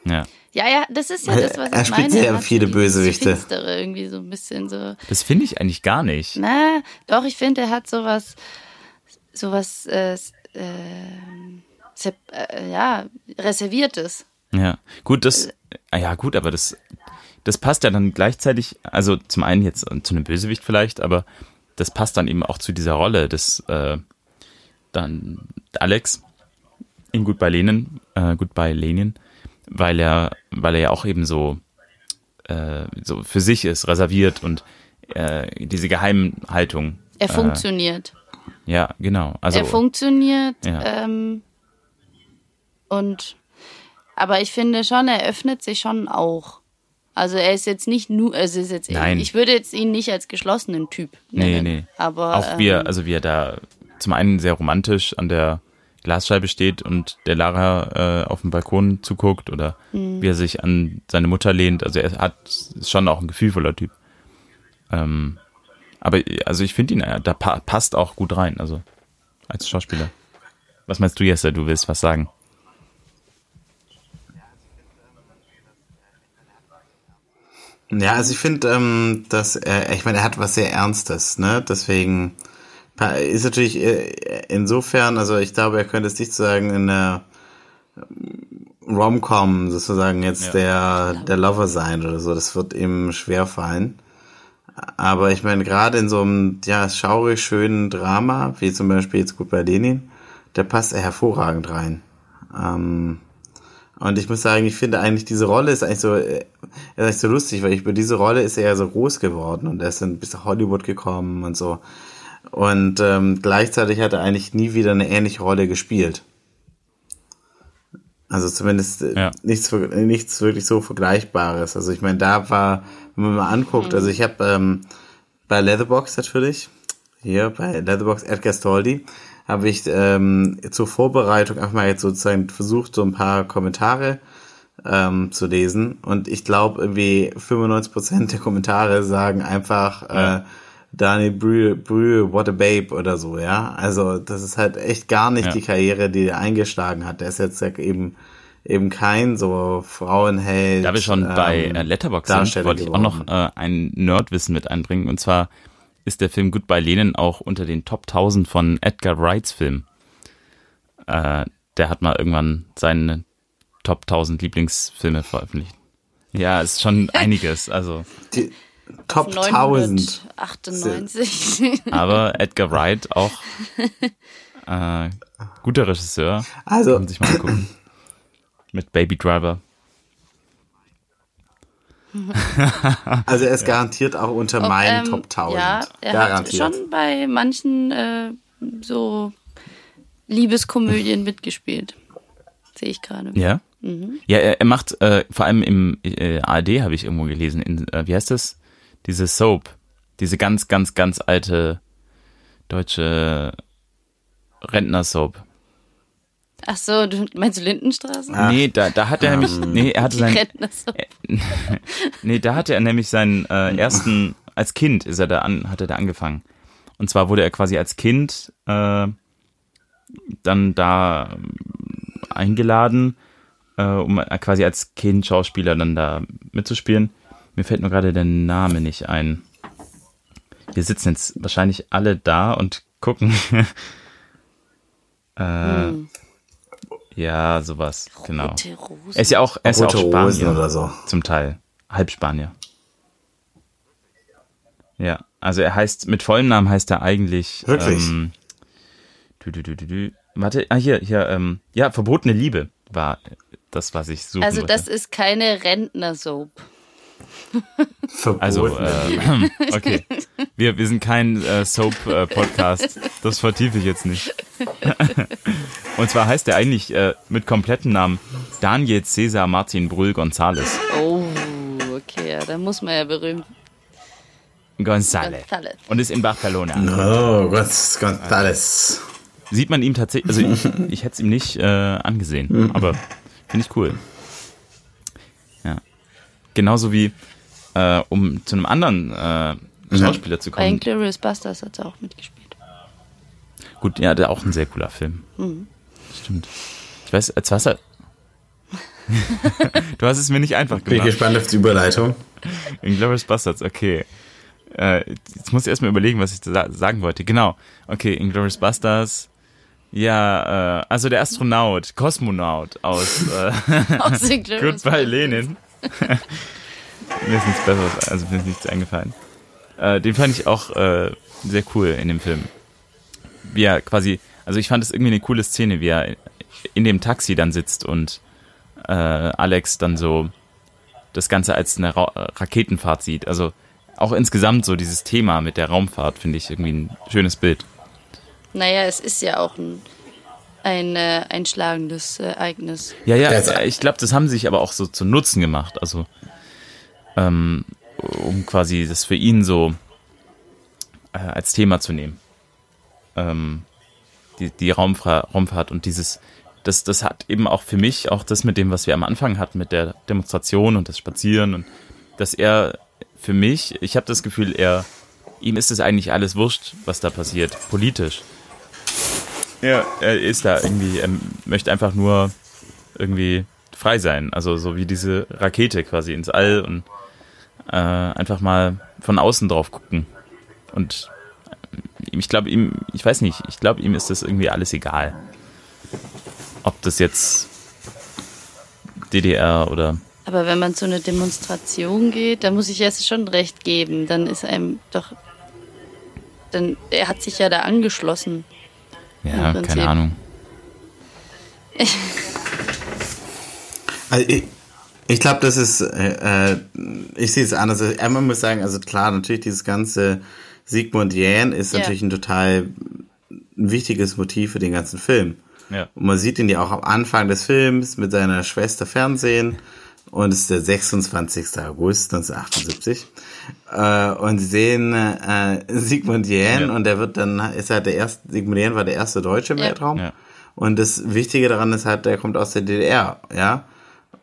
ja. Ja, ja, das ist ja das, was Er ich spielt meine. sehr hat viele Bösewichte. Finstere irgendwie so ein bisschen so. Das finde ich eigentlich gar nicht. Na, doch, ich finde, er hat sowas, sowas, äh, äh, äh, ja, reserviertes. Ja, gut, das, ah ja, gut, aber das, das passt ja dann gleichzeitig, also zum einen jetzt zu einem Bösewicht vielleicht, aber das passt dann eben auch zu dieser Rolle des, äh, dann Alex in Goodbye Lenin, äh, Goodbye Lenin, weil er, weil er ja auch eben so, äh, so für sich ist, reserviert und äh, diese Geheimhaltung. Er äh, funktioniert. Ja, genau. Also, er funktioniert. Ja. Ähm, und aber ich finde schon, er öffnet sich schon auch. Also er ist jetzt nicht nur, also ist jetzt, Nein. ich würde jetzt ihn nicht als geschlossenen Typ Nee, nennen. nee. Aber auch wie er, ähm, also wie er da zum einen sehr romantisch an der Glasscheibe steht und der Lara äh, auf dem Balkon zuguckt oder Mhm. wie er sich an seine Mutter lehnt. Also er hat ist schon auch ein gefühlvoller Typ. Ähm, aber also ich finde ihn, äh, da pa passt auch gut rein, also als Schauspieler. Was meinst du, Jesse? Du willst was sagen? Ja, also ich finde, ähm, dass er, ich meine, er hat was sehr Ernstes, ne? Deswegen ist natürlich äh, insofern, also ich glaube, er könnte es nicht sagen in der Rom-Com sozusagen jetzt der, der Lover sein oder so. Das wird ihm schwer fallen. Aber ich meine, gerade in so einem, ja, schaurig schönen Drama, wie zum Beispiel jetzt gut bei Lenin, da passt er hervorragend rein. Ähm, und ich muss sagen, ich finde eigentlich diese Rolle ist eigentlich so, äh, ist eigentlich so lustig, weil ich über diese Rolle ist er ja so groß geworden und er ist dann bis nach Hollywood gekommen und so. Und ähm, gleichzeitig hat er eigentlich nie wieder eine ähnliche Rolle gespielt. Also zumindest äh, Ja. nichts, nichts wirklich so Vergleichbares. Also ich meine, da war, wenn man mal anguckt, also ich habe ähm, bei Leatherbox natürlich, hier bei Leatherbox Edgar Stoldi, habe ich ähm, zur Vorbereitung einfach mal jetzt sozusagen versucht, so ein paar Kommentare ähm, zu lesen. Und ich glaube, irgendwie 95% der Kommentare sagen einfach äh, Daniel Brühl, Brühl, what a babe oder so, ja. Also das ist halt echt gar nicht Ja. die Karriere, die er eingeschlagen hat. Der ist jetzt ja eben eben kein so Frauenheld. Da wir schon bei ähm, äh, Letterboxd sind, wollte ich auch noch äh, ein Nerdwissen mit einbringen. Und zwar ist der Film Goodbye Lenin auch unter den Top 1000 von Edgar Wrights Film. Äh, der hat mal irgendwann seine Top 1000 Lieblingsfilme veröffentlicht. Ja, ist schon einiges. Also, Die Top 1000. 998. aber Edgar Wright auch äh, guter Regisseur. Also- Kann man sich mal angucken. Mit Baby Driver. Also er ist garantiert auch unter meinen Ähm, Top 1000. Ja, er garantiert. hat schon bei manchen äh, so Liebeskomödien mitgespielt. Sehe ich gerade. Ja? Ja, er, er macht äh, vor allem im äh, ARD habe ich irgendwo gelesen, in, äh, wie heißt das? Diese Soap, diese ganz, ganz, ganz alte deutsche Rentner-Soap. Ach so, du meinst du Lindenstraße? Nee, da, da hat er nämlich, nee, er hatte seinen, so. nee, da hatte er nämlich seinen äh, ersten, als Kind ist er da an, hat er da angefangen. Und zwar wurde er quasi als Kind äh, dann da ähm, eingeladen, äh, um quasi als Kind Schauspieler dann da mitzuspielen. Mir fällt nur gerade der Name nicht ein. Wir sitzen jetzt wahrscheinlich alle da und gucken. äh, Ja, sowas, genau. Rote Rosen. Er ist ja auch, er ist ja auch Spanier. Rosen oder so. Zum Teil. Halb Spanier. Ja, also er heißt, mit vollem Namen heißt er eigentlich. Wirklich? Ähm, dü, dü, dü, dü, dü. Warte, ah, hier, hier, ähm, ja, verbotene Liebe war das, was ich suchen Also wollte. das ist keine Rentner-Soap. Verboten. Also, äh, okay. Wir, wir sind kein äh, Soap-Podcast. das vertiefe ich jetzt nicht. Und zwar heißt er eigentlich äh, mit kompletten Namen Daniel Cesar Martin Brüll González. Oh, okay, ja, da muss man ja berühmt. González. González. Und ist in Barcelona. oh Gott, Gonzales. Sieht man ihm tatsächlich, also ich, ich hätte es ihm nicht äh, angesehen, aber finde ich cool. Genauso wie, äh, um zu einem anderen äh, Schauspieler zu Bei kommen. Inglourious Basterds hat er auch mitgespielt. Gut, ja, der auch ein sehr cooler Film. Stimmt. Ich weiß, als Wasser. du hast es mir nicht einfach Bin ich gemacht. gespannt auf die Überleitung. Inglourious Bastards, okay. Äh, jetzt muss ich erstmal überlegen, was ich da sagen wollte. Genau. Okay, Inglourious Bastards. Ja, äh, also der Astronaut, Kosmonaut aus äh, Aus Inglourious Goodbye. Lenin. Mir ist nichts Besseres, also mir ist nichts eingefallen. Äh, den fand ich auch äh, sehr cool in dem Film. Wie er quasi, also ich fand es irgendwie eine coole Szene, wie er in dem Taxi dann sitzt und äh, Alex dann so das Ganze als eine Ra Raketenfahrt sieht. Also auch insgesamt so dieses Thema mit der Raumfahrt finde ich irgendwie ein schönes Bild. Naja, es ist ja auch ein, ein äh, einschlagendes Ereignis. Ja, ja, äh, ich glaube, das haben sie sich aber auch so zu Nutzen gemacht. Also, ähm, um quasi das für ihn so äh, als Thema zu nehmen. Ähm, die die Raumfra Raumfahrt und dieses, das, das hat eben auch für mich auch das mit dem, was wir am Anfang hatten, mit der Demonstration und das Spazieren und dass er für mich, ich habe das Gefühl, er, ihm ist es eigentlich alles wurscht, was da passiert, politisch. Ja, er ist da irgendwie, er möchte einfach nur irgendwie frei sein. Also so wie diese Rakete quasi ins All und äh, einfach mal von außen drauf gucken. Und äh, ich glaube ihm, ich weiß nicht, ich glaube ihm ist das irgendwie alles egal. Ob das jetzt DDR oder Aber wenn man zu einer Demonstration geht, da muss ich erst schon recht geben. Dann ist einem doch. Dann, er hat sich ja da angeschlossen. Ja, keine Ahnung. Also ich, ich glaube, das ist, äh, äh, ich sehe es anders. Einmal muss ich sagen, also klar, natürlich dieses ganze Sigmund Jähn ist Ja. natürlich ein total wichtiges Motiv für den ganzen Film. Ja. Und man sieht ihn ja auch am Anfang des Films mit seiner Schwester Fernsehen. Und es ist der 26. August 1978. Äh, und sie sehen äh, Sigmund Jähn Ja. und der wird dann, ist halt der erste, Sigmund Jähn war der erste Deutsche im Ja. Weltraum. Ja. Und das Wichtige daran ist halt, der kommt aus der DDR, ja.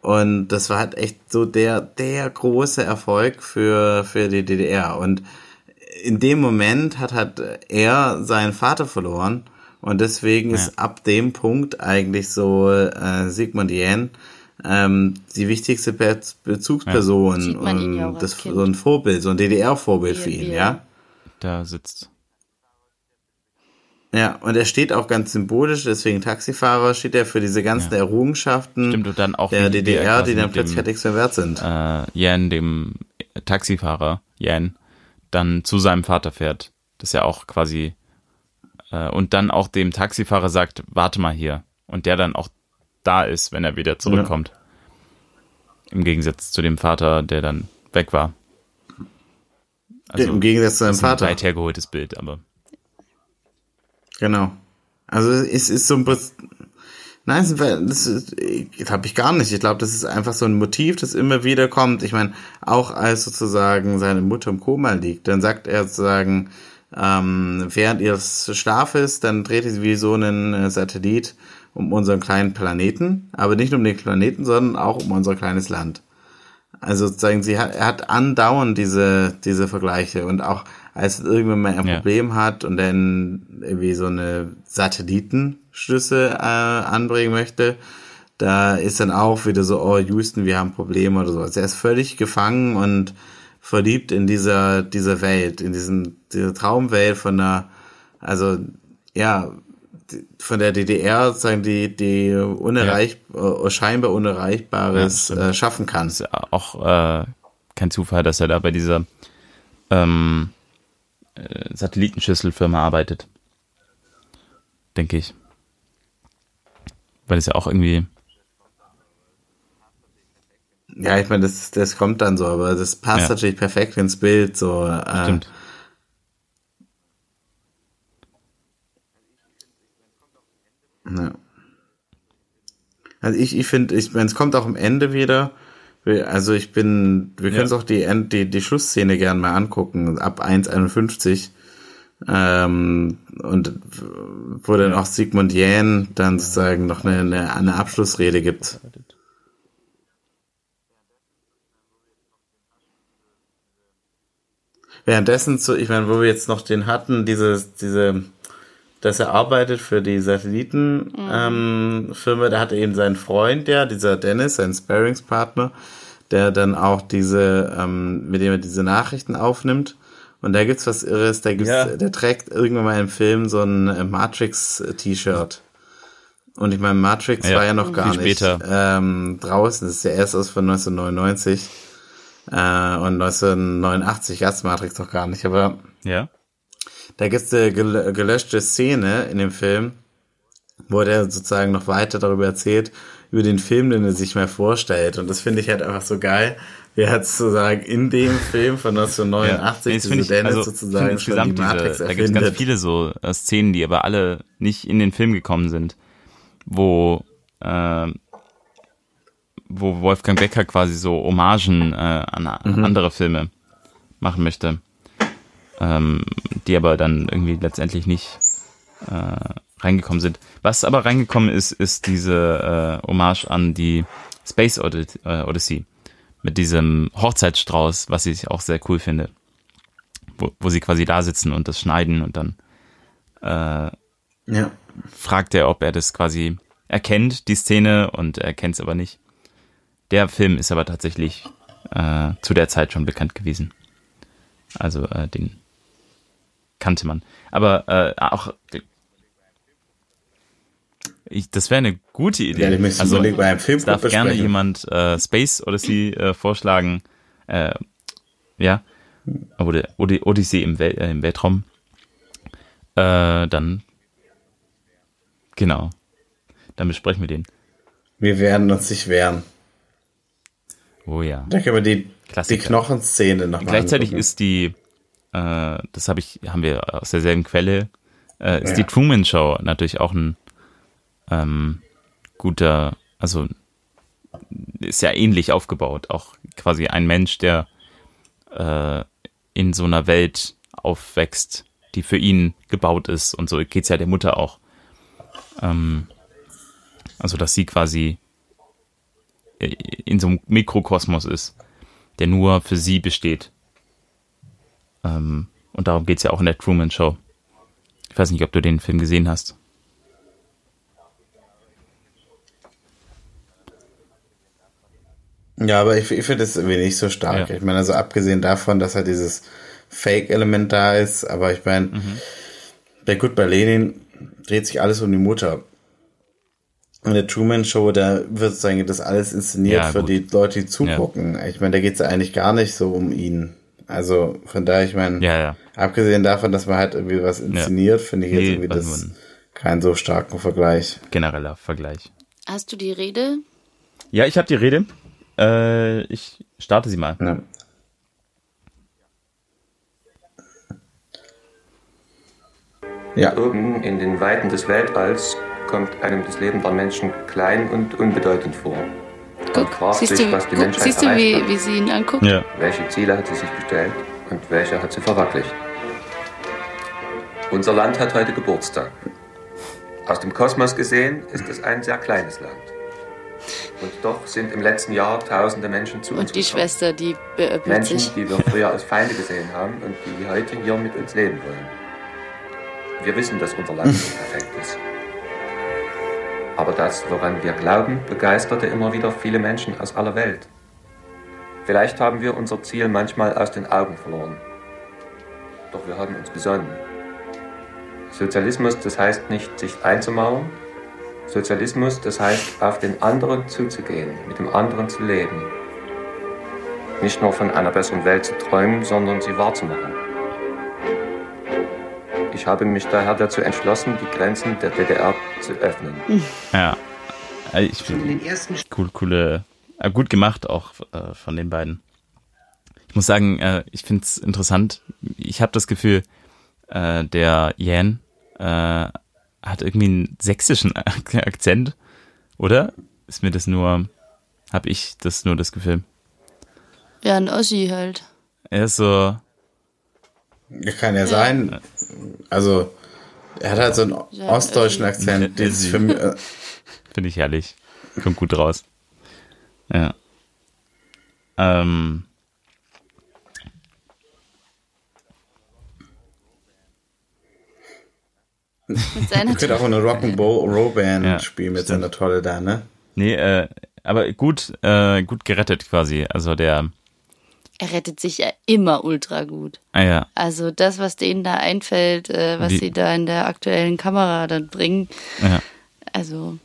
Und das war halt echt so der, der große Erfolg für, für die DDR. Und in dem Moment hat halt er seinen Vater verloren. Und deswegen ist ab dem Punkt eigentlich so äh, Sigmund Jähn ähm, die wichtigste Be Bezugsperson ja und das, so ein Vorbild, so ein DDR-Vorbild für ihn, ja. Da sitzt. Ja, und er steht auch ganz symbolisch, deswegen Taxifahrer steht er für diese ganzen Ja. Errungenschaften Stimmt, dann auch der er DDR, die dann plötzlich halt nichts mehr wert sind. äh, Jan, dem Taxifahrer, Jan, dann zu seinem Vater fährt. Das ist ja auch quasi, äh, und dann auch dem Taxifahrer sagt, warte mal hier. Und der dann auch da ist, wenn er wieder zurückkommt. Im Gegensatz zu dem Vater, der dann weg war. Also, Im Gegensatz zu seinem ist ein Vater. weit hergeholtes Bild, aber Genau. Also es ist so ein Prinz- Nein, das ist- das habe ich gar nicht. Ich glaube, das ist einfach so ein Motiv, das immer wieder kommt. Ich meine, auch als sozusagen seine Mutter im Koma liegt, dann sagt er sozusagen, ähm, während ihres Schlafes, dann dreht sie wie so einen äh, Satellit um unseren kleinen Planeten, aber nicht nur um den Planeten, sondern auch um unser kleines Land. Also sozusagen, sie hat, er hat andauernd diese, diese Vergleiche und auch als irgendwann mal ein Ja. Problem hat und dann irgendwie so eine Satellitenschlüsse äh, anbringen möchte, da ist dann auch wieder so, oh Houston, wir haben Probleme oder so. Also er ist völlig gefangen und verliebt in dieser, dieser Welt, in diesen, dieser Traumwelt von einer, also, ja, von der DDR, sagen die, die unerreich, äh, scheinbar Unerreichbares Ja, äh, schaffen kann. ist ja auch äh, kein Zufall, dass er da bei dieser ähm, äh, Satellitenschüsselfirma arbeitet. Denke ich. Weil es ja auch irgendwie. Ja, ich meine, das, das kommt dann so, aber das passt Ja. natürlich perfekt ins Bild. So, äh, Stimmt. Ja. Also ich, ich finde, ich es kommt auch am Ende wieder. Also ich bin, wir können uns auch die, End, die, die Schlussszene gern mal angucken, ab 1,51. Ähm, und wo dann auch Sigmund Jähn dann sozusagen noch eine, eine, eine Abschlussrede gibt. Währenddessen, so, ich meine, wo wir jetzt noch den hatten, diese, diese, dass er arbeitet für die Satellitenfirma, ähm, Firma, da hat er eben seinen Freund, ja, dieser Dennis, sein Sparringspartner, der dann auch diese, ähm, mit dem er diese Nachrichten aufnimmt. Und da gibt's was Irres, da gibt's, Ja. der trägt irgendwann mal im Film so ein äh, Matrix-T-Shirt. Und ich meine, Matrix Ja, war ja noch gar viel nicht später. ähm, draußen. Das ist ja erst aus von 1999. Äh, und 1989 gab's Matrix noch gar nicht. Aber Ja. Da gibt's eine gel gelöschte Szene in dem Film, wo der sozusagen noch weiter darüber erzählt, über den Film, den er sich mal vorstellt. Und das finde ich halt einfach so geil. Wie hat sozusagen in dem Film von 1989 Nee, das finde diese ich, Dennis also, sozusagen schon die insgesamt Matrix diese, da gibt es ganz viele so äh, Szenen, die aber alle nicht in den Film gekommen sind, wo äh, wo Wolfgang Becker quasi so Hommagen äh, an, an Mhm. andere Filme machen möchte, ähm, die aber dann irgendwie letztendlich nicht äh, reingekommen sind. Was aber reingekommen ist, ist diese äh, Hommage an die Space Odyssey, äh, Odyssey mit diesem Hochzeitsstrauß, was ich auch sehr cool finde, wo, wo sie quasi da sitzen und das schneiden und dann äh, Ja. fragt er, ob er das quasi erkennt, die Szene, und er kennt es aber nicht. Der Film ist aber tatsächlich äh, zu der Zeit schon bekannt gewesen. Also äh, den kannte man. Aber äh, auch ich, das wäre eine gute Idee. Ja, ich müsste also bei einem Filmclub darf gerne besprechen. jemand äh, Space Odyssey äh, vorschlagen. Äh, ja. Oder Ody- Odyssey im, Wel äh, im Weltraum. Äh, dann genau. Dann besprechen wir den. Wir werden uns nicht wehren. Oh ja. Da können wir die, die. Knochenszene noch mal Gleichzeitig angucken. ist die, äh, das habe ich, haben wir aus derselben Quelle, äh, ist Ja. die Truman Show natürlich auch ein ähm, guter, also ist ja ähnlich aufgebaut. Auch quasi ein Mensch, der äh, in so einer Welt aufwächst, die für ihn gebaut ist. Und so geht's ja der Mutter auch. Ähm, also, dass sie quasi in so einem Mikrokosmos ist, der nur für sie besteht. Ähm, und darum geht's ja auch in der Truman Show. Ich weiß nicht, ob du den Film gesehen hast. Ja, aber ich, ich finde es irgendwie nicht so stark. Ja. Ich meine, also abgesehen davon, dass halt dieses Fake-Element da ist, aber ich meine, Mhm. bei Gut bei Lenin dreht sich alles um die Mutter. In der Truman Show, da wird sozusagen das alles inszeniert Ja, für die Leute, die zugucken. Ich meine, da geht es ja eigentlich gar nicht so um ihn. Also von daher, ich meine, Ja, ja. abgesehen davon, dass man halt irgendwie was inszeniert, finde ich jetzt Nee, irgendwie das man- keinen so starken Vergleich. Genereller Vergleich. Hast du die Rede? Ja, ich habe die Rede. Äh, ich starte sie mal. Ja. Ja. Oben in den Weiten des Weltalls kommt einem das Leben der Menschen klein und unbedeutend vor. Fragt Siehst sich, du, was die guck, Menschheit siehst du wie, hat. wie sie ihn anguckt? Ja. Welche Ziele hat sie sich gestellt und welche hat sie verwirklicht? Unser Land hat heute Geburtstag. Aus dem Kosmos gesehen ist es ein sehr kleines Land. Und doch sind im letzten Jahr tausende Menschen zu uns Und die gekommen. Schwester, die beöppelt Menschen, sich. die wir früher als Feinde gesehen haben und die heute hier mit uns leben wollen. Wir wissen, dass unser Land nicht perfekt ist. Aber das, woran wir glauben, begeisterte immer wieder viele Menschen aus aller Welt. Vielleicht haben wir unser Ziel manchmal aus den Augen verloren. Doch wir haben uns besonnen. Sozialismus, das heißt nicht, sich einzumauern. Sozialismus, das heißt, auf den anderen zuzugehen, mit dem anderen zu leben. Nicht nur von einer besseren Welt zu träumen, sondern sie wahrzumachen. Ich habe mich daher dazu entschlossen, die Grenzen der DDR zu öffnen. Ja. Ich finde cool, coole, äh, gut gemacht auch äh, von den beiden. Ich muss sagen, äh, ich finde es interessant. Ich habe das Gefühl, der Jan hat irgendwie einen sächsischen Akzent, oder? Ist mir das nur, habe ich das nur das Gefühl? Ja, ein Ossi halt. Er ist so, Kann ja sein. Also, er hat halt so einen Ja, ostdeutschen. Akzent. Das ist für mich, äh, finde ich herrlich. Kommt gut raus. Ja. Ähm, Mit seiner könnte auch eine Rock'n'Roll-Band Ja, spielen mit stimmt. seiner Tolle da, ne? nee, äh, aber gut, äh, gut gerettet quasi. Also der, Er rettet sich ja immer ultra gut. ah ja, Also das, was denen da einfällt, äh, was Wie- sie da in der aktuellen Kamera dann bringen, ja. also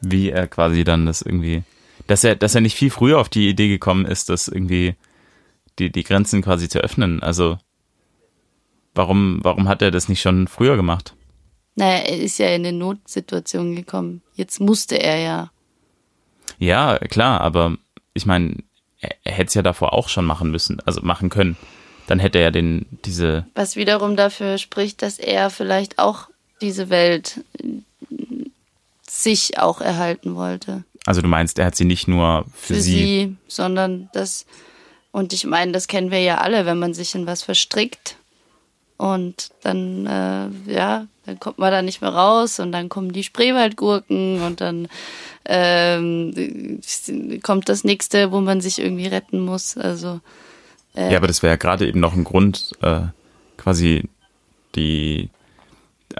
wie er quasi dann das irgendwie, dass er, dass er nicht viel früher auf die Idee gekommen ist, das irgendwie die, die Grenzen quasi zu öffnen. Also warum, warum hat er das nicht schon früher gemacht? naja, er ist ja in eine Notsituation gekommen. Jetzt musste er ja. Ja, klar, aber ich meine, er, hätte es ja davor auch schon machen müssen, also machen können. Dann hätte er den, diese, Was wiederum dafür spricht, dass er vielleicht auch diese Welt äh, sich auch erhalten wollte. also du meinst, er hat sie nicht nur für, Für, sie. sie. sondern das, und ich meine, das kennen wir ja alle, wenn man sich in was verstrickt und dann, äh, ja, dann kommt man da nicht mehr raus und dann kommen die Spreewaldgurken und dann ähm, kommt das nächste, wo man sich irgendwie retten muss. Also äh, Ja, aber das wäre ja gerade eben noch ein Grund, äh, quasi die,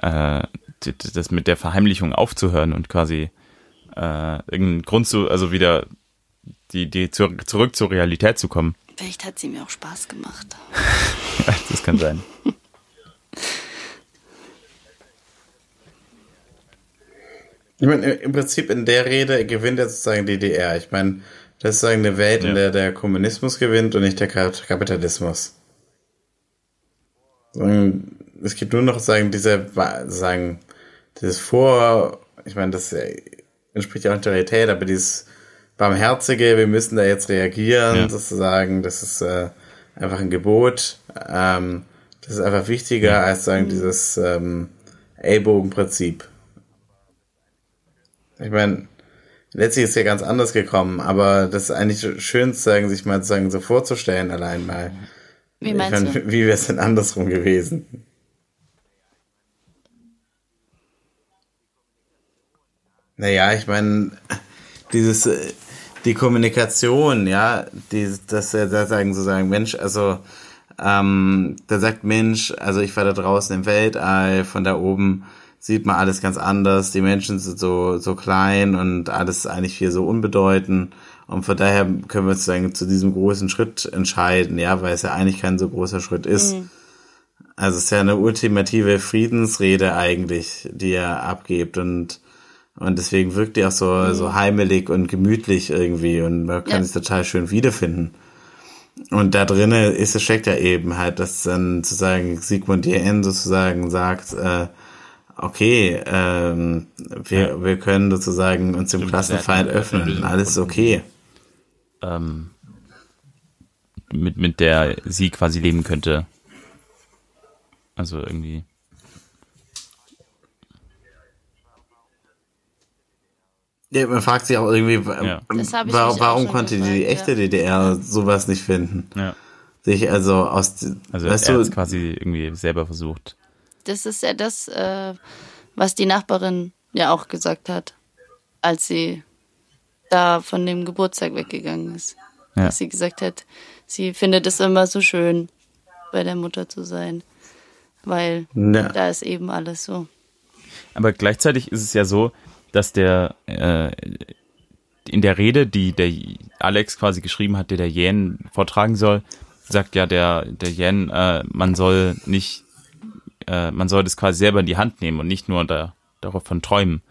äh, die, das mit der Verheimlichung aufzuhören und quasi äh, irgendeinen Grund zu, also wieder die, die zu, zurück zur Realität zu kommen. vielleicht hat sie mir auch Spaß gemacht. das kann sein. Ich meine, im Prinzip in der Rede gewinnt er sozusagen die DDR. Ich meine, das ist sozusagen eine Welt, in Ja. der der Kommunismus gewinnt und nicht der Kap- Kapitalismus. Es gibt nur noch sagen diese sagen dieses Vor, ich meine, das äh, entspricht ja auch der Realität, aber dieses barmherzige, wir müssen da jetzt reagieren, Ja. sozusagen, das ist äh, einfach ein Gebot. Ähm, das ist einfach wichtiger als sagen dieses ähm, Ellbogenprinzip. Ich meine, letztlich ist ja ganz anders gekommen, aber das ist eigentlich schön, sagen, sich mal sagen, so vorzustellen, allein mal. Wie ich meinst meine, du? wie wäre es denn andersrum gewesen? Naja, ich meine, dieses, äh, die Kommunikation, ja, die, dass er da sagen, so sagen, Mensch, also, ähm, da sagt Mensch, also ich war da draußen im Weltall, von da oben sieht man alles ganz anders, die Menschen sind so, so klein und alles eigentlich hier so unbedeutend und von daher können wir uns sagen, zu diesem großen Schritt entscheiden, ja, weil es ja eigentlich kein so großer Schritt ist. Also es ist ja eine ultimative Friedensrede eigentlich, die er abgibt und und deswegen wirkt die auch so, so heimelig und gemütlich irgendwie und man kann Ja. sich total schön wiederfinden. Und da drinnen ist, es steckt ja eben halt, dass dann sozusagen Sigmund Jähn sozusagen sagt, äh, okay, ähm, wir, wir können sozusagen uns dem Klassenfeind öffnen, alles okay. Ähm, mit, mit der sie quasi leben könnte. Also irgendwie. Ja, man fragt sich auch irgendwie, Ja. Warum schon konnte die gefragt, echte ja. DDR sowas nicht finden? Ja. Sich also aus, Also weißt er du, hat es quasi irgendwie selber versucht. Das ist ja das, äh, was die Nachbarin ja auch gesagt hat, als sie da von dem Geburtstag weggegangen ist. Ja. Dass sie gesagt hat, sie findet es immer so schön, bei der Mutter zu sein. Weil Ja. da ist eben alles so. Aber gleichzeitig ist es ja so, dass der äh, in der Rede, die der Alex quasi geschrieben hat, der der Jän vortragen soll, sagt ja der der Jän, äh, man soll nicht, äh, man soll das quasi selber in die Hand nehmen und nicht nur da, davon träumen.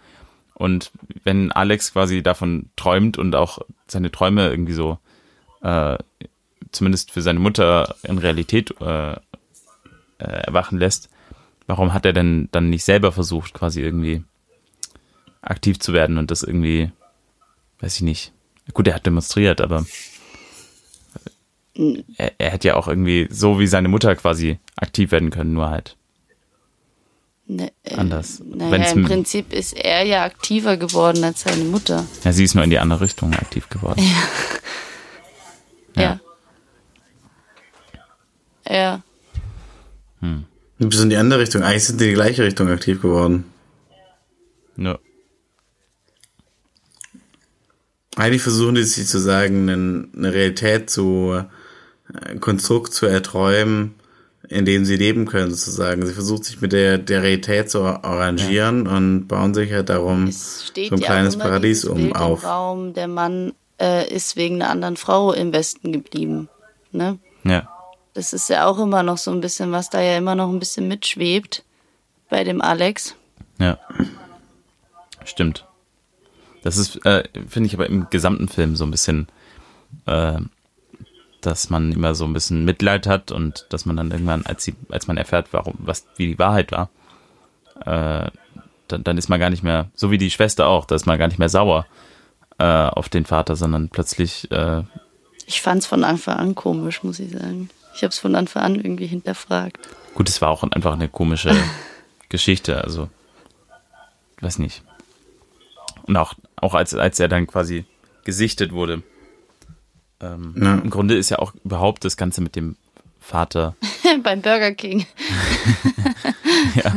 Und wenn Alex quasi davon träumt und auch seine Träume irgendwie so äh, zumindest für seine Mutter in Realität äh, äh, erwachen lässt, warum hat er denn dann nicht selber versucht, quasi irgendwie aktiv zu werden und das irgendwie, weiß ich nicht. Gut, er hat demonstriert, aber er, er hätte ja auch irgendwie so wie seine Mutter quasi aktiv werden können, nur halt Ne, äh, anders. Naja, Wenn's im Prinzip ist er ja aktiver geworden als seine Mutter. Ja, sie ist nur in die andere Richtung aktiv geworden. Ja. Ja. Du bist in die andere Richtung. Eigentlich sind die in die gleiche Richtung aktiv geworden. Ja. Eigentlich versuchen die sich zu sagen, eine, eine Realität zu, ein Konstrukt zu erträumen, in dem sie leben können, sozusagen. Sie versuchen sich mit der, der Realität zu arrangieren und bauen sich halt darum Steht so ein ja kleines Paradies um auf. Im Raum, der Mann äh, ist wegen einer anderen Frau im Westen geblieben. Ne? Ja. Das ist ja auch immer noch so ein bisschen, was da ja immer noch ein bisschen mitschwebt bei dem Alex. Ja. Stimmt. Das ist, äh, finde ich aber im gesamten Film so ein bisschen, äh, dass man immer so ein bisschen Mitleid hat und dass man dann irgendwann, als, sie, als man erfährt, warum, was, wie die Wahrheit war, äh, dann, dann ist man gar nicht mehr, so wie die Schwester auch, da ist man gar nicht mehr sauer äh, auf den Vater, sondern plötzlich, äh, Ich fand es von Anfang an komisch, muss ich sagen. Ich habe es von Anfang an irgendwie hinterfragt. gut, es war auch einfach eine komische Geschichte, also, weiß nicht. Und auch, auch als, als er dann quasi gesichtet wurde. Ähm, Ja. Im Grunde ist ja auch überhaupt das Ganze mit dem Vater. Beim Burger King. Ja.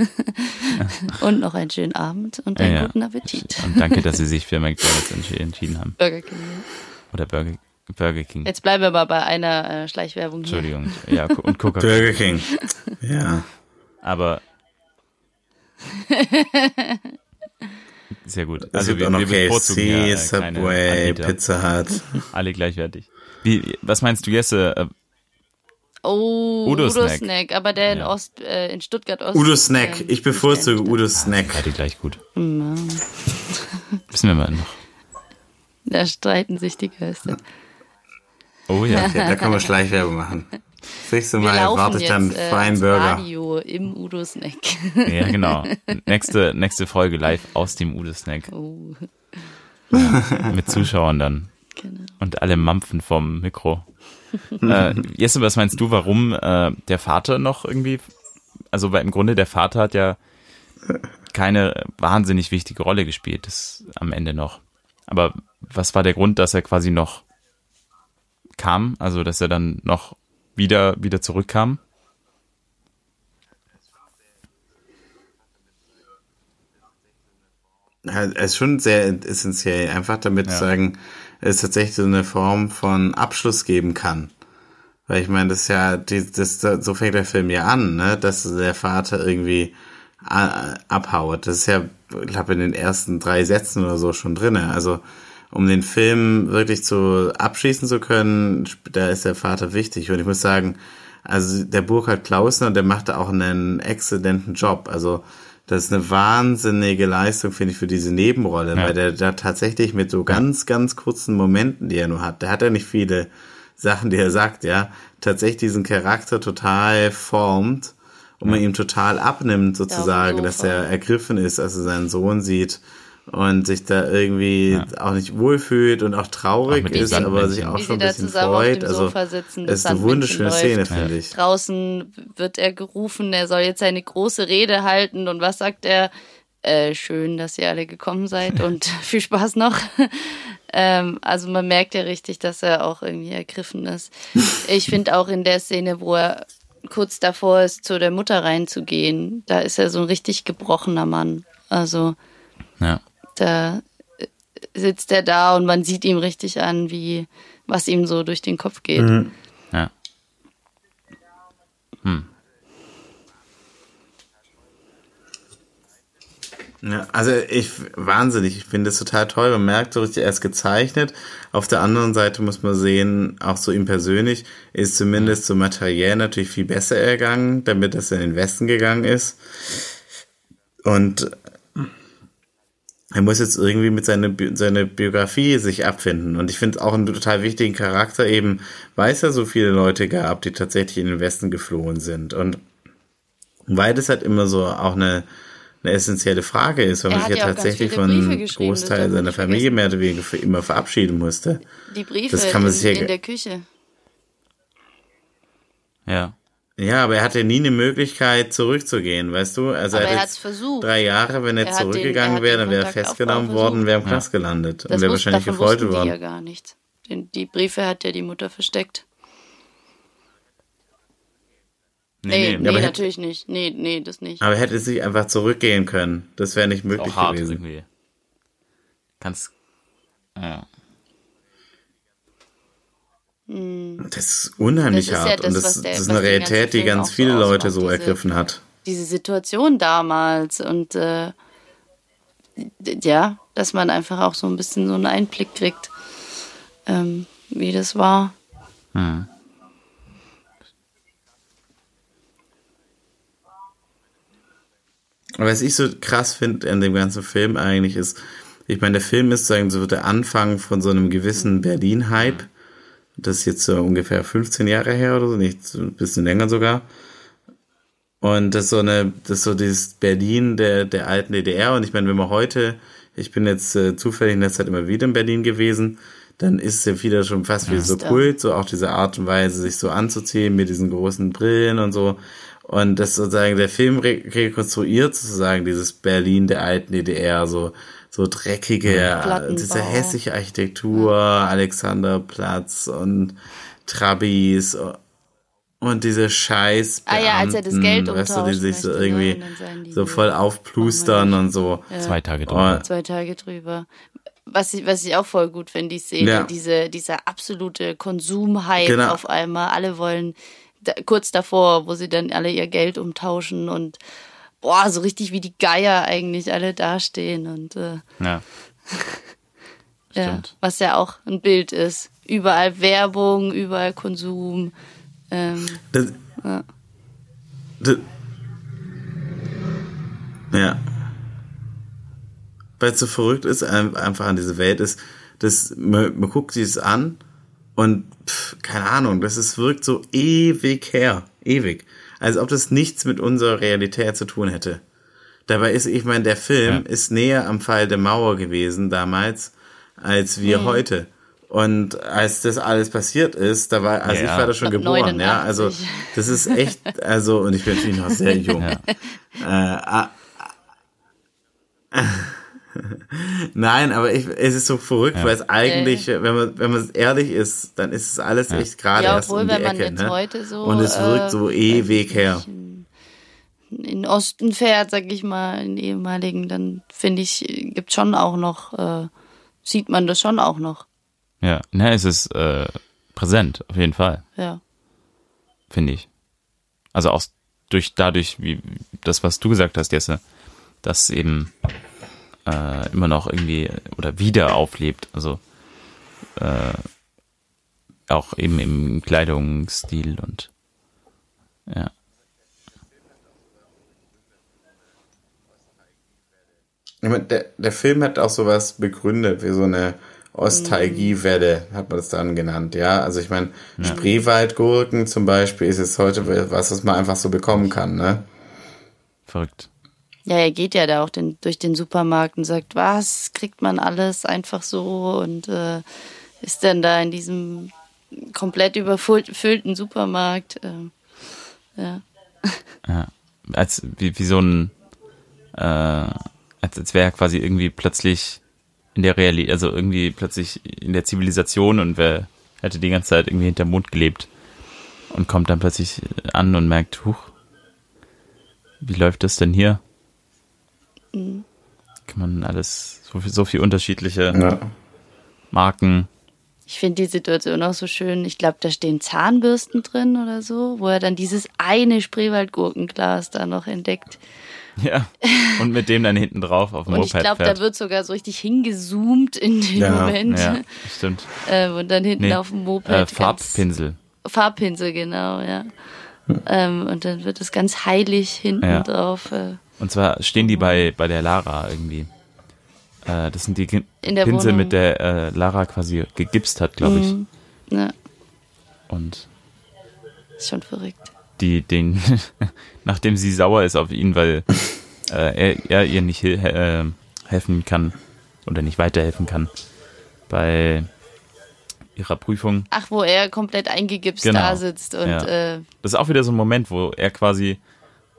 Und noch einen schönen Abend und einen Ja, ja. guten Appetit. Und danke, dass Sie sich für McDonalds entschi- entschieden haben. Burger King. ja. Oder Burger, Burger King. Jetzt bleiben wir mal bei einer äh, Schleichwerbung hier. Entschuldigung. Ja, und Coca-Cola. Burger King. Ja. Aber. Sehr gut. Also wir, auch noch wir bevorzugen KFC, ja, äh, Subway. Pizza Hut. Alle gleichwertig. Wie, was meinst du, Jesse? Äh, Oh, Udo Udo, Snack. Snack. aber der in Ja. Ost, äh, in Stuttgart Ost. Udo Snack. ähm, Ich bevorzuge. Udo Snack. beide gleich gut. Ja, Wissen wir mal noch. Da streiten sich die Geister. Oh ja. Okay, da kann man Schleichwerbung machen. Nächste Wir Mal laufen erwarte ich jetzt dann äh, Fine ans Burger. Radio im Udo Snack. Ja, genau. Nächste, nächste Folge live aus dem Udo-Snack. Oh, Mit Zuschauern dann. genau. Und alle mampfen vom Mikro. äh, Jesse, was meinst du, warum äh, der Vater noch irgendwie, also weil im Grunde der Vater hat ja keine wahnsinnig wichtige Rolle gespielt, das am Ende noch. Aber was war der Grund, dass er quasi noch kam, also dass er dann noch wieder, wieder zurückkam? Ja, Es ist schon sehr essentiell, einfach damit zu sagen, es tatsächlich so eine Form von Abschluss geben kann. Weil ich meine, das ist ja, die, das, so fängt der Film ja an, ne, dass der Vater irgendwie a- abhaut. Das ist ja, ich glaube, in den ersten drei Sätzen oder so schon drinne. Also, um den Film wirklich zu abschließen zu können, da ist der Vater wichtig. Und ich muss sagen, also der Burkhard Klausner, der macht da auch einen exzellenten Job. Also das ist eine wahnsinnige Leistung, finde ich, für diese Nebenrolle, Ja. weil der da tatsächlich mit so ganz, ganz kurzen Momenten, die er nur hat, der hat ja nicht viele Sachen, die er sagt, ja, tatsächlich diesen Charakter total formt und man ihm total abnimmt, sozusagen, dass Sofa. er ergriffen ist, als er seinen Sohn sieht und sich da irgendwie auch nicht wohlfühlt und auch traurig Auch ist, aber sich auch Wie schon ein bisschen freut. Also sitzen, ist eine wunderschöne läuft. Szene, finde ich. Draußen wird er gerufen, er soll jetzt eine große Rede halten. Und was sagt er? Äh, schön, dass ihr alle gekommen seid und viel Spaß noch. ähm, also man merkt ja richtig, dass er auch irgendwie ergriffen ist. Ich finde auch in der Szene, wo er kurz davor ist, zu der Mutter reinzugehen, da ist er so ein richtig gebrochener Mann. Also Ja. Da äh, sitzt er da und man sieht ihm richtig an, wie was ihm so durch den Kopf geht. Ja. Ja, also ich wahnsinnig, ich finde es total toll. Man merkt so richtig, er ist gezeichnet. Auf der anderen Seite muss man sehen, auch so ihm persönlich ist zumindest so materiell natürlich viel besser ergangen, damit dass er in den Westen gegangen ist. Und er muss jetzt irgendwie mit seiner, Bi seiner Biografie sich abfinden. Und ich finde es auch einen total wichtigen Charakter eben, weil es ja so viele Leute gab, die tatsächlich in den Westen geflohen sind. Und Weil das halt immer so auch eine, eine essentielle Frage ist, weil man sich ja tatsächlich von Großteil seiner Familie mehr oder weniger für immer verabschieden musste. Die Briefe Das kann man in, sich ja- in der Küche. Ja. Ja, aber er hatte nie eine Möglichkeit zurückzugehen, weißt du? Also Aber er hat jetzt versucht. drei Jahre, wenn er, Er hat den- er zurückgegangen wäre, dann wäre er festgenommen worden, wäre im. Knast gelandet und Das wäre wusste, wahrscheinlich gefoltert wussten die worden. ja gar nichts. Den, die Briefe hat ja die Mutter versteckt. Nee, nee, aber hätte- natürlich nicht. Nee, nee, das nicht. Aber er hätte sich einfach zurückgehen können. Das wäre nicht möglich Auch hart gewesen. irgendwie. Kannst. Ja. Das ist unheimlich Das ist ja hart. das, und das, der- das ist eine Realität, die ganz auch so viele Leute so diese- ergriffen hat. Diese Situation damals und äh, ja, dass man einfach auch so ein bisschen so einen Einblick kriegt, ähm, wie das war. Hm. Aber was ich so krass finde an dem ganzen Film eigentlich ist, ich meine, der Film ist sozusagen so der Anfang von so einem gewissen Berlin-Hype. Das ist jetzt so ungefähr 15 Jahre her oder so, nicht so ein bisschen länger sogar. Und das ist so eine, das ist so dieses Berlin der, der alten DDR. Und ich meine, wenn man heute, ich bin jetzt äh, zufällig in der Zeit immer wieder in Berlin gewesen, dann ist es ja wieder schon fast wie so. Kult, so auch diese Art und Weise, sich so anzuziehen mit diesen großen Brillen und so. Und das sozusagen, der Film re rekonstruiert sozusagen dieses Berlin der alten DDR, so, so dreckige, äh, diese hässliche Architektur, Alexanderplatz und Trabis und diese scheiß Ah ja, als er das Geld weißt du, die sich so irgendwie so voll aufplustern und so. Ja. Zwei Tage drüber. Zwei Tage drüber. Was ich, was ich auch voll gut finde, die Szene, Ja. diese, dieser absolute Konsumhype Genau. auf einmal. Alle wollen, da, kurz davor, wo sie dann alle ihr Geld umtauschen und boah, so richtig wie die Geier eigentlich alle dastehen und äh, Ja. ja, was ja auch ein Bild ist. Überall Werbung, überall Konsum. Ähm, Das, ja. das, ja. Weil es so verrückt ist, ein- einfach an diese Welt ist, dass man, man guckt sich das an und pff, keine Ahnung, das ist, wirkt so ewig her. Ewig. Als ob das nichts mit unserer Realität zu tun hätte. Dabei ist, ich meine, der Film Ja. ist näher am Fall der Mauer gewesen damals, als wir Mhm. heute. Und als das alles passiert ist, da war, also Ja. ich war da schon geboren, ja. Also 89. das ist echt, also, und ich bin natürlich noch sehr jung. Ja. Äh, Nein, aber ich, es ist so verrückt, Ja. weil es eigentlich, wenn man, wenn man ehrlich ist, dann ist es alles echt gerade Ja, erst obwohl, um die wenn man Ecke, jetzt ne? heute so, Und es wirkt äh, so ewig her. in den Osten fährt, sag ich mal, in ehemaligen, dann finde ich, gibt schon auch noch, äh, sieht man das schon auch noch. Ja. Na, es ist äh, präsent, auf jeden Fall, Ja. finde ich. Also auch durch dadurch, wie das, was du gesagt hast, Jesse, dass eben äh, immer noch irgendwie oder wieder auflebt. Also äh, auch eben im Kleidungsstil und ja. Der, der Film hat auch sowas begründet, wie so eine Ostalgiewelle, hat man das dann genannt, ja. Also ich meine, Spreewaldgurken zum Beispiel ist jetzt heute was, was man einfach so bekommen kann, ne? Verrückt. Ja, er geht ja da auch den, durch den Supermarkt und sagt, was, kriegt man alles einfach so und äh, ist dann da in diesem komplett überfüllten Supermarkt. Äh, ja. Ja. Als wie, wie so ein äh, als, als wäre er quasi irgendwie plötzlich in der Realität, also irgendwie plötzlich in der Zivilisation und wer hätte die ganze Zeit irgendwie hinterm Mond gelebt und kommt dann plötzlich an und merkt, huch, wie läuft das denn hier? Mhm. Kann man alles, so viel, so viel unterschiedliche Ja. Marken. Ich finde die Situation auch so schön. Ich glaube, da stehen Zahnbürsten drin oder so, wo er dann dieses eine Spreewaldgurkenglas da noch entdeckt. Ja. Und mit dem dann hinten drauf auf dem Und ich Moped glaube, da wird sogar so richtig hingezoomt in den Ja, Moment. ja, stimmt. Äh, und dann hinten Nee, auf dem Moped. äh, Farbpinsel. Farbpinsel, genau, ja. Ähm, und dann wird es ganz heilig hinten Ja. drauf. Äh, Und zwar stehen die bei, bei der Lara irgendwie. Äh, das sind die G Pinsel, Wohnung. mit der äh, Lara quasi gegipst hat, glaube ich. Mhm. ja, Und ist schon verrückt. die den, nachdem sie sauer ist auf ihn, weil äh, er, er ihr nicht hel- äh, helfen kann oder nicht weiterhelfen kann bei ihrer Prüfung. Ach, wo er komplett eingegipst Genau. da sitzt und Ja. äh, Das ist auch wieder so ein Moment, wo er quasi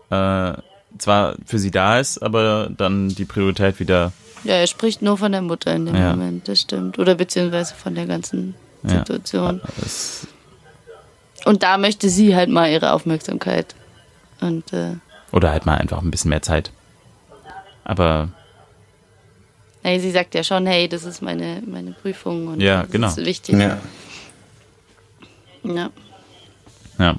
äh, zwar für sie da ist, aber dann die Priorität wieder ja, er spricht nur von der Mutter in dem Ja. Moment, das stimmt. Oder beziehungsweise von der ganzen Ja. Situation. es, Und da möchte sie halt mal ihre Aufmerksamkeit. Und äh, oder halt mal einfach ein bisschen mehr Zeit. Aber hey, sie sagt ja schon, hey, das ist meine, meine Prüfung und Ja, das genau. ist wichtig. Ja. Ja. ja.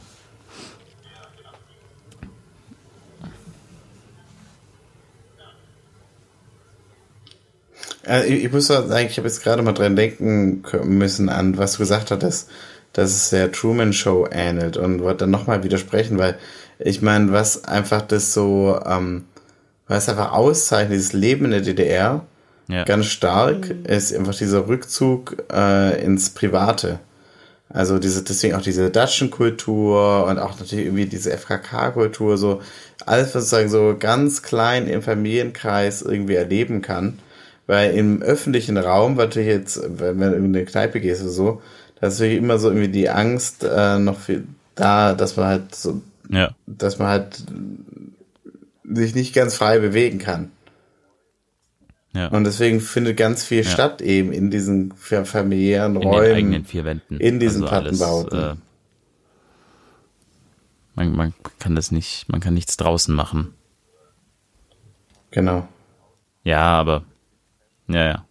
Also ich, ich muss sagen, ich habe jetzt gerade mal dran denken müssen an, was du gesagt hattest, dass es der Truman Show ähnelt und wollte dann nochmal widersprechen, weil ich meine, was einfach das so, ähm, was einfach auszeichnet, dieses Leben in der DDR, Ja. ganz stark, ist einfach dieser Rückzug äh, ins Private. Also diese, deswegen auch diese Datschenkultur und auch natürlich irgendwie diese FKK-Kultur, so alles, was sozusagen so ganz klein im Familienkreis irgendwie erleben kann. Weil im öffentlichen Raum, weil du jetzt, wenn du in eine Kneipe gehst oder so, da ist natürlich immer so irgendwie die Angst äh, noch viel da, dass man halt so, Ja. dass man halt sich nicht ganz frei bewegen kann. Ja. Und deswegen findet ganz viel Ja. statt eben in diesen fa- familiären in den Räumen. eigenen vier Wänden. in diesen Also alles, Plattenbauten. äh, man, man kann das nicht, man kann nichts draußen machen. Genau. Ja, aber ja, ja.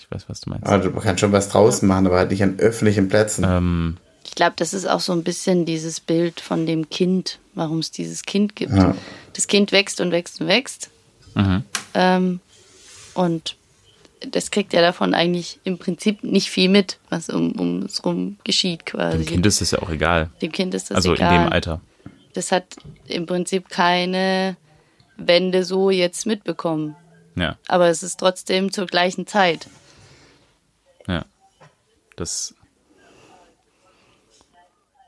Ich weiß, was du meinst. Also man kann schon was draußen machen, aber halt nicht an öffentlichen Plätzen. Ähm, Ich glaube, das ist auch so ein bisschen dieses Bild von dem Kind, warum es dieses Kind gibt. Ja. Das Kind wächst und wächst und wächst. mhm. Ähm, und das kriegt ja davon eigentlich im Prinzip nicht viel mit, was um, um es rum geschieht quasi. Dem Kind ist es ja auch egal. Dem Kind ist das Also egal. in dem Alter. Das hat im Prinzip keine Wende so jetzt mitbekommen. Ja, Aber es ist trotzdem zur gleichen Zeit. ja. Das.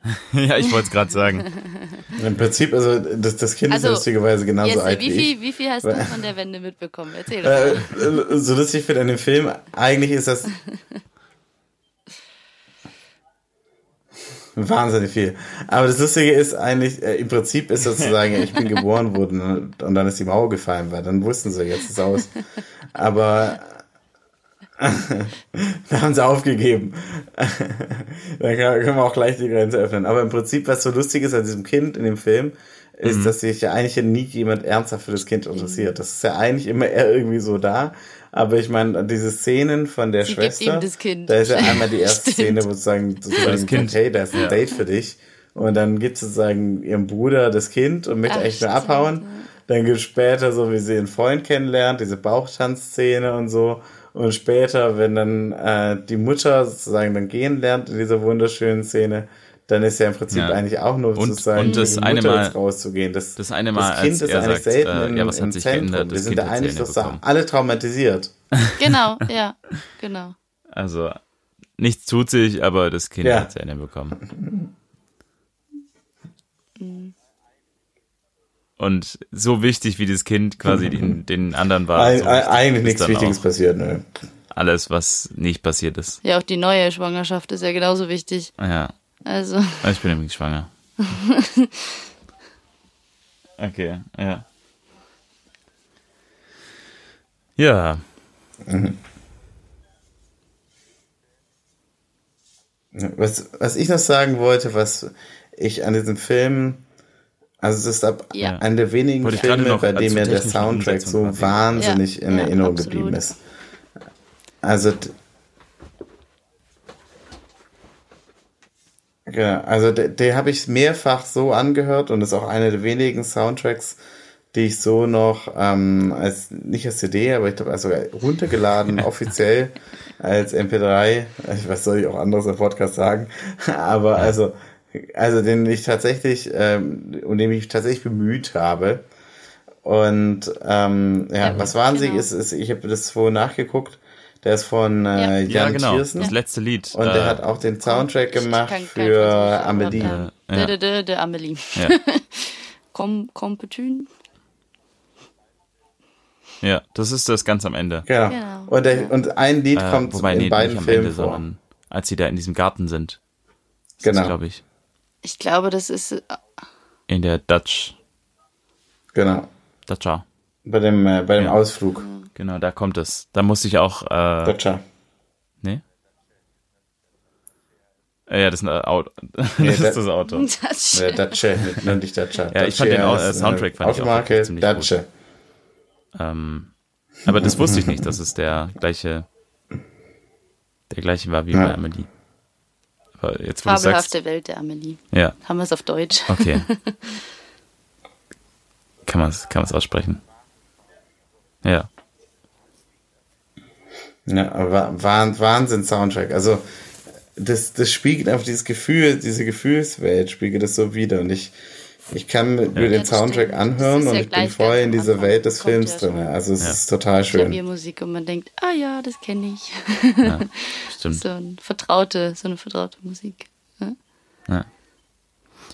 ja, ich wollte es gerade sagen. Im Prinzip, also das, das Kind ist Also, ja lustigerweise genauso Jesse, alt wie wie ich. viel, wie viel hast du von der Wende mitbekommen? Erzähl doch Äh, mal. so lustig finde an dem Film, eigentlich ist das wahnsinnig viel. Aber das Lustige ist eigentlich, äh, im Prinzip ist sozusagen, ich bin geboren worden und dann ist die Mauer gefallen, weil dann wussten sie, jetzt ist es aus. Aber da haben sie aufgegeben. dann kann- können wir auch gleich die Grenze öffnen. Aber im Prinzip, was so lustig ist an diesem Kind in dem Film, ist, Mhm. dass sich ja eigentlich nie jemand ernsthaft für das Kind interessiert. Das ist ja eigentlich immer eher irgendwie so da. Aber ich meine, diese Szenen von der Sie gibt Schwester, ihm das Kind. da ist ja einmal die erste. Szene, wo sozusagen, sozusagen Das Kind. hey, da ist ein Ja. Date für dich. Und dann gibt sozusagen ihrem Bruder das Kind und möchte Ach, eigentlich nur abhauen. Dann gibt es später so, wie sie ihren Freund kennenlernt, diese Bauchtanzszene und so. Und später, wenn dann äh, die Mutter sozusagen dann gehen lernt in dieser wunderschönen Szene, dann ist ja im Prinzip Ja. eigentlich auch nur Und- sozusagen und das die eine Mutter Mal- jetzt rauszugehen. Das, das eine Mal, das Kind als ist er eigentlich sagt, selten äh, im, ja, was hat sich Zentrum. geändert? Wir Das sind Kind da eigentlich sozusagen alle traumatisiert. Genau, ja, genau. Also nichts tut sich, aber das Kind Ja. hat Zähne bekommen. Und so wichtig wie das Kind quasi den, den anderen war. Eig so eigentlich nichts Wichtiges passiert, ne? Alles, was nicht passiert ist. Ja, auch die neue Schwangerschaft ist ja genauso wichtig. Ja, Also, ich bin nämlich schwanger. Okay, ja. Ja, Was, was ich noch sagen wollte, was ich an diesem Film, also es ist ab Ja. einer der wenigen Wollte Filme, noch bei dem mir der Soundtrack so wahnsinnig Ja, in ja, Erinnerung absolut. geblieben ist. Also, Genau, also den, den habe ich mehrfach so angehört und ist auch einer der wenigen Soundtracks, die ich so noch ähm, als nicht als CD, aber ich glaube also runtergeladen offiziell als MP3. Ich was soll ich auch anderes im Podcast sagen, aber also also den ich tatsächlich ähm, um den ich tatsächlich bemüht habe und ähm, ja, Ja, was wahnsinnig genau. ist, ist ich habe das vorhin nachgeguckt. Der ist von äh, Jan Ja, genau. Tiersen. Das letzte Lied. Und der äh, hat auch den Soundtrack gemacht kein für Französisch, Amelie. Ja. Ja. Der, der, der Amelie. Ja. Com, Competün. Ja, das ist das ganz am Ende. Genau. Genau. Und, der, und ein Lied Äh, kommt wobei, in nee, beiden nicht am Filmen Ende, vor. sondern als sie da in diesem Garten sind. Ist Genau. Das, glaube ich. Ich glaube, das ist. äh, In der Dutch. Genau. Dacia. Bei dem, äh, bei dem Ja. Ausflug. Genau, da kommt es. Da musste ich auch. Äh, Dacia. nee? Äh, Ja, das ist ein Auto. das Nee, ist da- das Auto. Das Äh, Dacia, nenn dich Dacia. Ja, ich fand den Dacia äh, Soundtrack fand ich auch Automarke, ziemlich gut. Dacia. Ähm, aber das wusste ich nicht, dass es der gleiche, der gleiche war wie Ja. bei Amelie. Aber jetzt, wo du sagst, Fabelhafte Welt der Amelie. ja, Haben wir es auf Deutsch. okay. kann man es kann man's aussprechen? Ja, Ja, aber Wah- Wahnsinn Soundtrack. Also das, das spiegelt einfach dieses Gefühl, diese Gefühlswelt spiegelt das so wieder. Und ich, ich kann mir den das Soundtrack stimmt. anhören ist und ja ich bin voll in dieser Anfang. Welt des Films ja drin. Also es Ja. ist total schön. Klaviermusik und man denkt, ah ja, das kenne ich. stimmt. so eine vertraute, so eine vertraute Musik. Ja? Ja.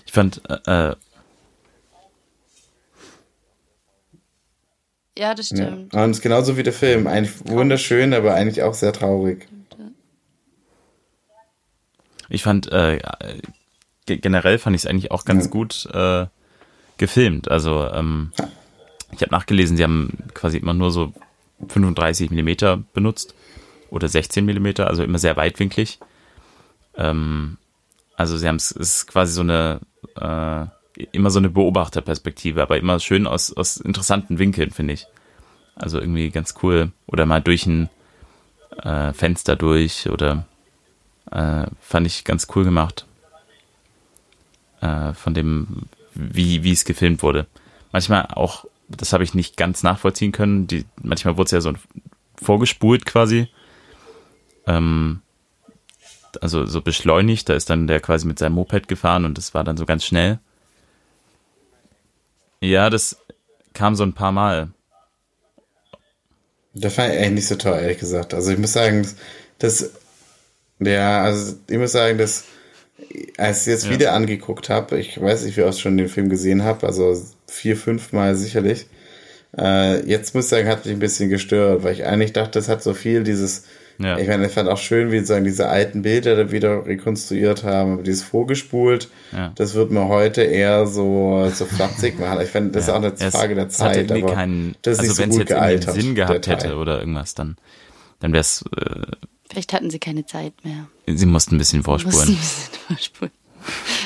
Ich fand, äh, Ja, das Ja. stimmt. Und es ist genauso wie der Film. Eigentlich wunderschön, aber eigentlich auch sehr traurig. ich fand, äh, ge- generell fand ich es eigentlich auch ganz Ja. gut äh, gefilmt. Also, ähm, ich habe nachgelesen, sie haben quasi immer nur so 35 Millimeter benutzt oder 16 Millimeter, also immer sehr weitwinklig. Ähm, also sie haben es es ist quasi so eine äh, immer so eine Beobachterperspektive, aber immer schön aus, aus interessanten Winkeln, finde ich. Also irgendwie ganz cool. Oder mal durch ein äh, Fenster durch oder äh, fand ich ganz cool gemacht. Äh, von dem, wie, wie es gefilmt wurde. Manchmal auch, das habe ich nicht ganz nachvollziehen können. Die, manchmal wurde es ja so vorgespult quasi. Ähm, also so beschleunigt, da ist dann der quasi mit seinem Moped gefahren und das war dann so ganz schnell. Ja, das kam so ein paar Mal. Das fand ich eigentlich nicht so toll, ehrlich gesagt. Also ich muss sagen, das, ja, also ich muss sagen, dass als ich jetzt Ja. wieder angeguckt habe, ich weiß nicht, wie oft ich schon den Film gesehen habe, also vier, fünf Mal sicherlich. Äh, jetzt muss ich sagen, hat mich ein bisschen gestört, weil ich eigentlich dachte, es hat so viel dieses, Ja. ich meine, ich fand auch schön, wie sagen, diese alten Bilder da wieder rekonstruiert haben, aber dieses vorgespult, Ja. das wird mir heute eher so, so flapsig machen. Ich finde, das ist auch eine es- Frage der Zeit, aber keinen, das ist also nicht so wenn es gut gealtert. Sinn gehabt hätte oder irgendwas, dann, dann wäre es, äh, Vielleicht hatten sie keine Zeit mehr. sie mussten ein bisschen Mussten vorspulen. ein bisschen vorspulen.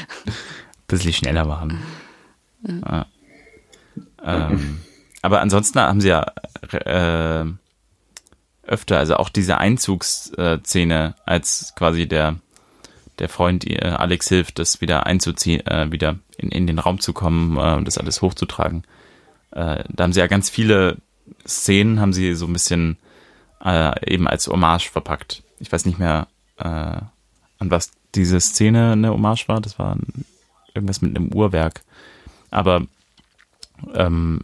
bisschen schneller machen. Ja. Ähm, aber ansonsten haben sie ja äh, öfter, also auch diese Einzugsszene, als quasi der der Freund äh, Alex hilft, das wieder einzuziehen, äh, wieder in, in den Raum zu kommen äh, und das alles hochzutragen. Äh, da haben sie ja ganz viele Szenen, haben sie so ein bisschen äh, eben als Hommage verpackt. Ich weiß nicht mehr, äh, an was diese Szene eine Hommage war. Das war irgendwas mit einem Uhrwerk. Aber ähm,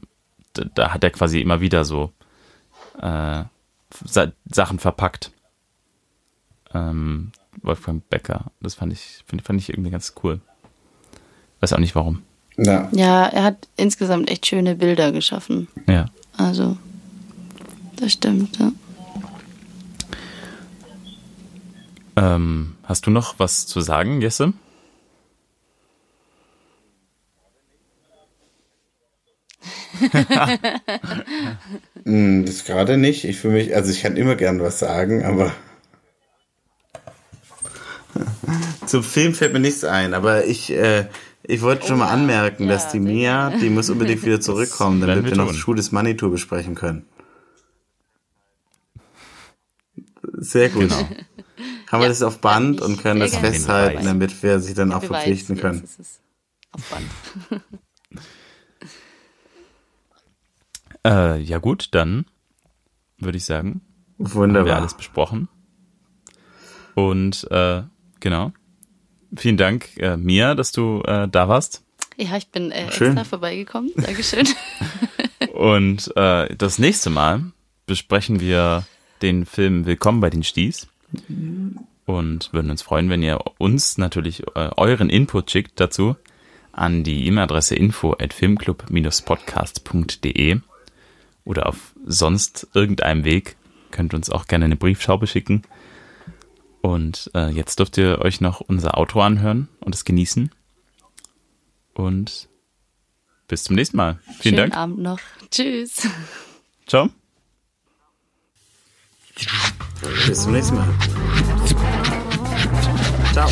da, da hat er quasi immer wieder so Sachen verpackt. Ähm, Wolfgang Becker. Das fand ich, fand, fand ich irgendwie ganz cool. Weiß auch nicht warum. Ja. Ja, er hat insgesamt echt schöne Bilder geschaffen. Ja. Also, das stimmt, ja. Ähm, hast du noch was zu sagen, Jesse? Hm, Das gerade nicht. Ich für mich, also ich kann immer gern was sagen, aber zum Film fällt mir nichts ein. Aber ich, äh, ich wollte schon mal anmerken, dass die Mia, die muss unbedingt wieder zurückkommen, damit wir wir noch des Money Tour besprechen können. Sehr gut. Genau. Haben wir das auf Band und können das festhalten, damit wir sich dann auch verpflichten können. auf Band. Äh, ja gut, dann würde ich sagen, haben wir Wunderbar. alles besprochen. Und äh, genau. Vielen Dank, äh, Mia, dass du äh, da warst. Ja, ich bin äh, Schön. extra vorbeigekommen. Dankeschön. Und äh, das nächste Mal besprechen wir den Film Willkommen bei den Sties und würden uns freuen, wenn ihr uns natürlich äh, euren Input schickt dazu an die E-Mail-Adresse info at filmclub-podcast.de oder auf sonst irgendeinem Weg. Könnt uns auch gerne eine Briefschraube schicken. Und äh, jetzt dürft ihr euch noch unser Outro anhören und es genießen. Und bis zum nächsten Mal. Vielen Schönen Dank. Abend noch. Tschüss. Ciao. Bis zum nächsten Mal. Ciao.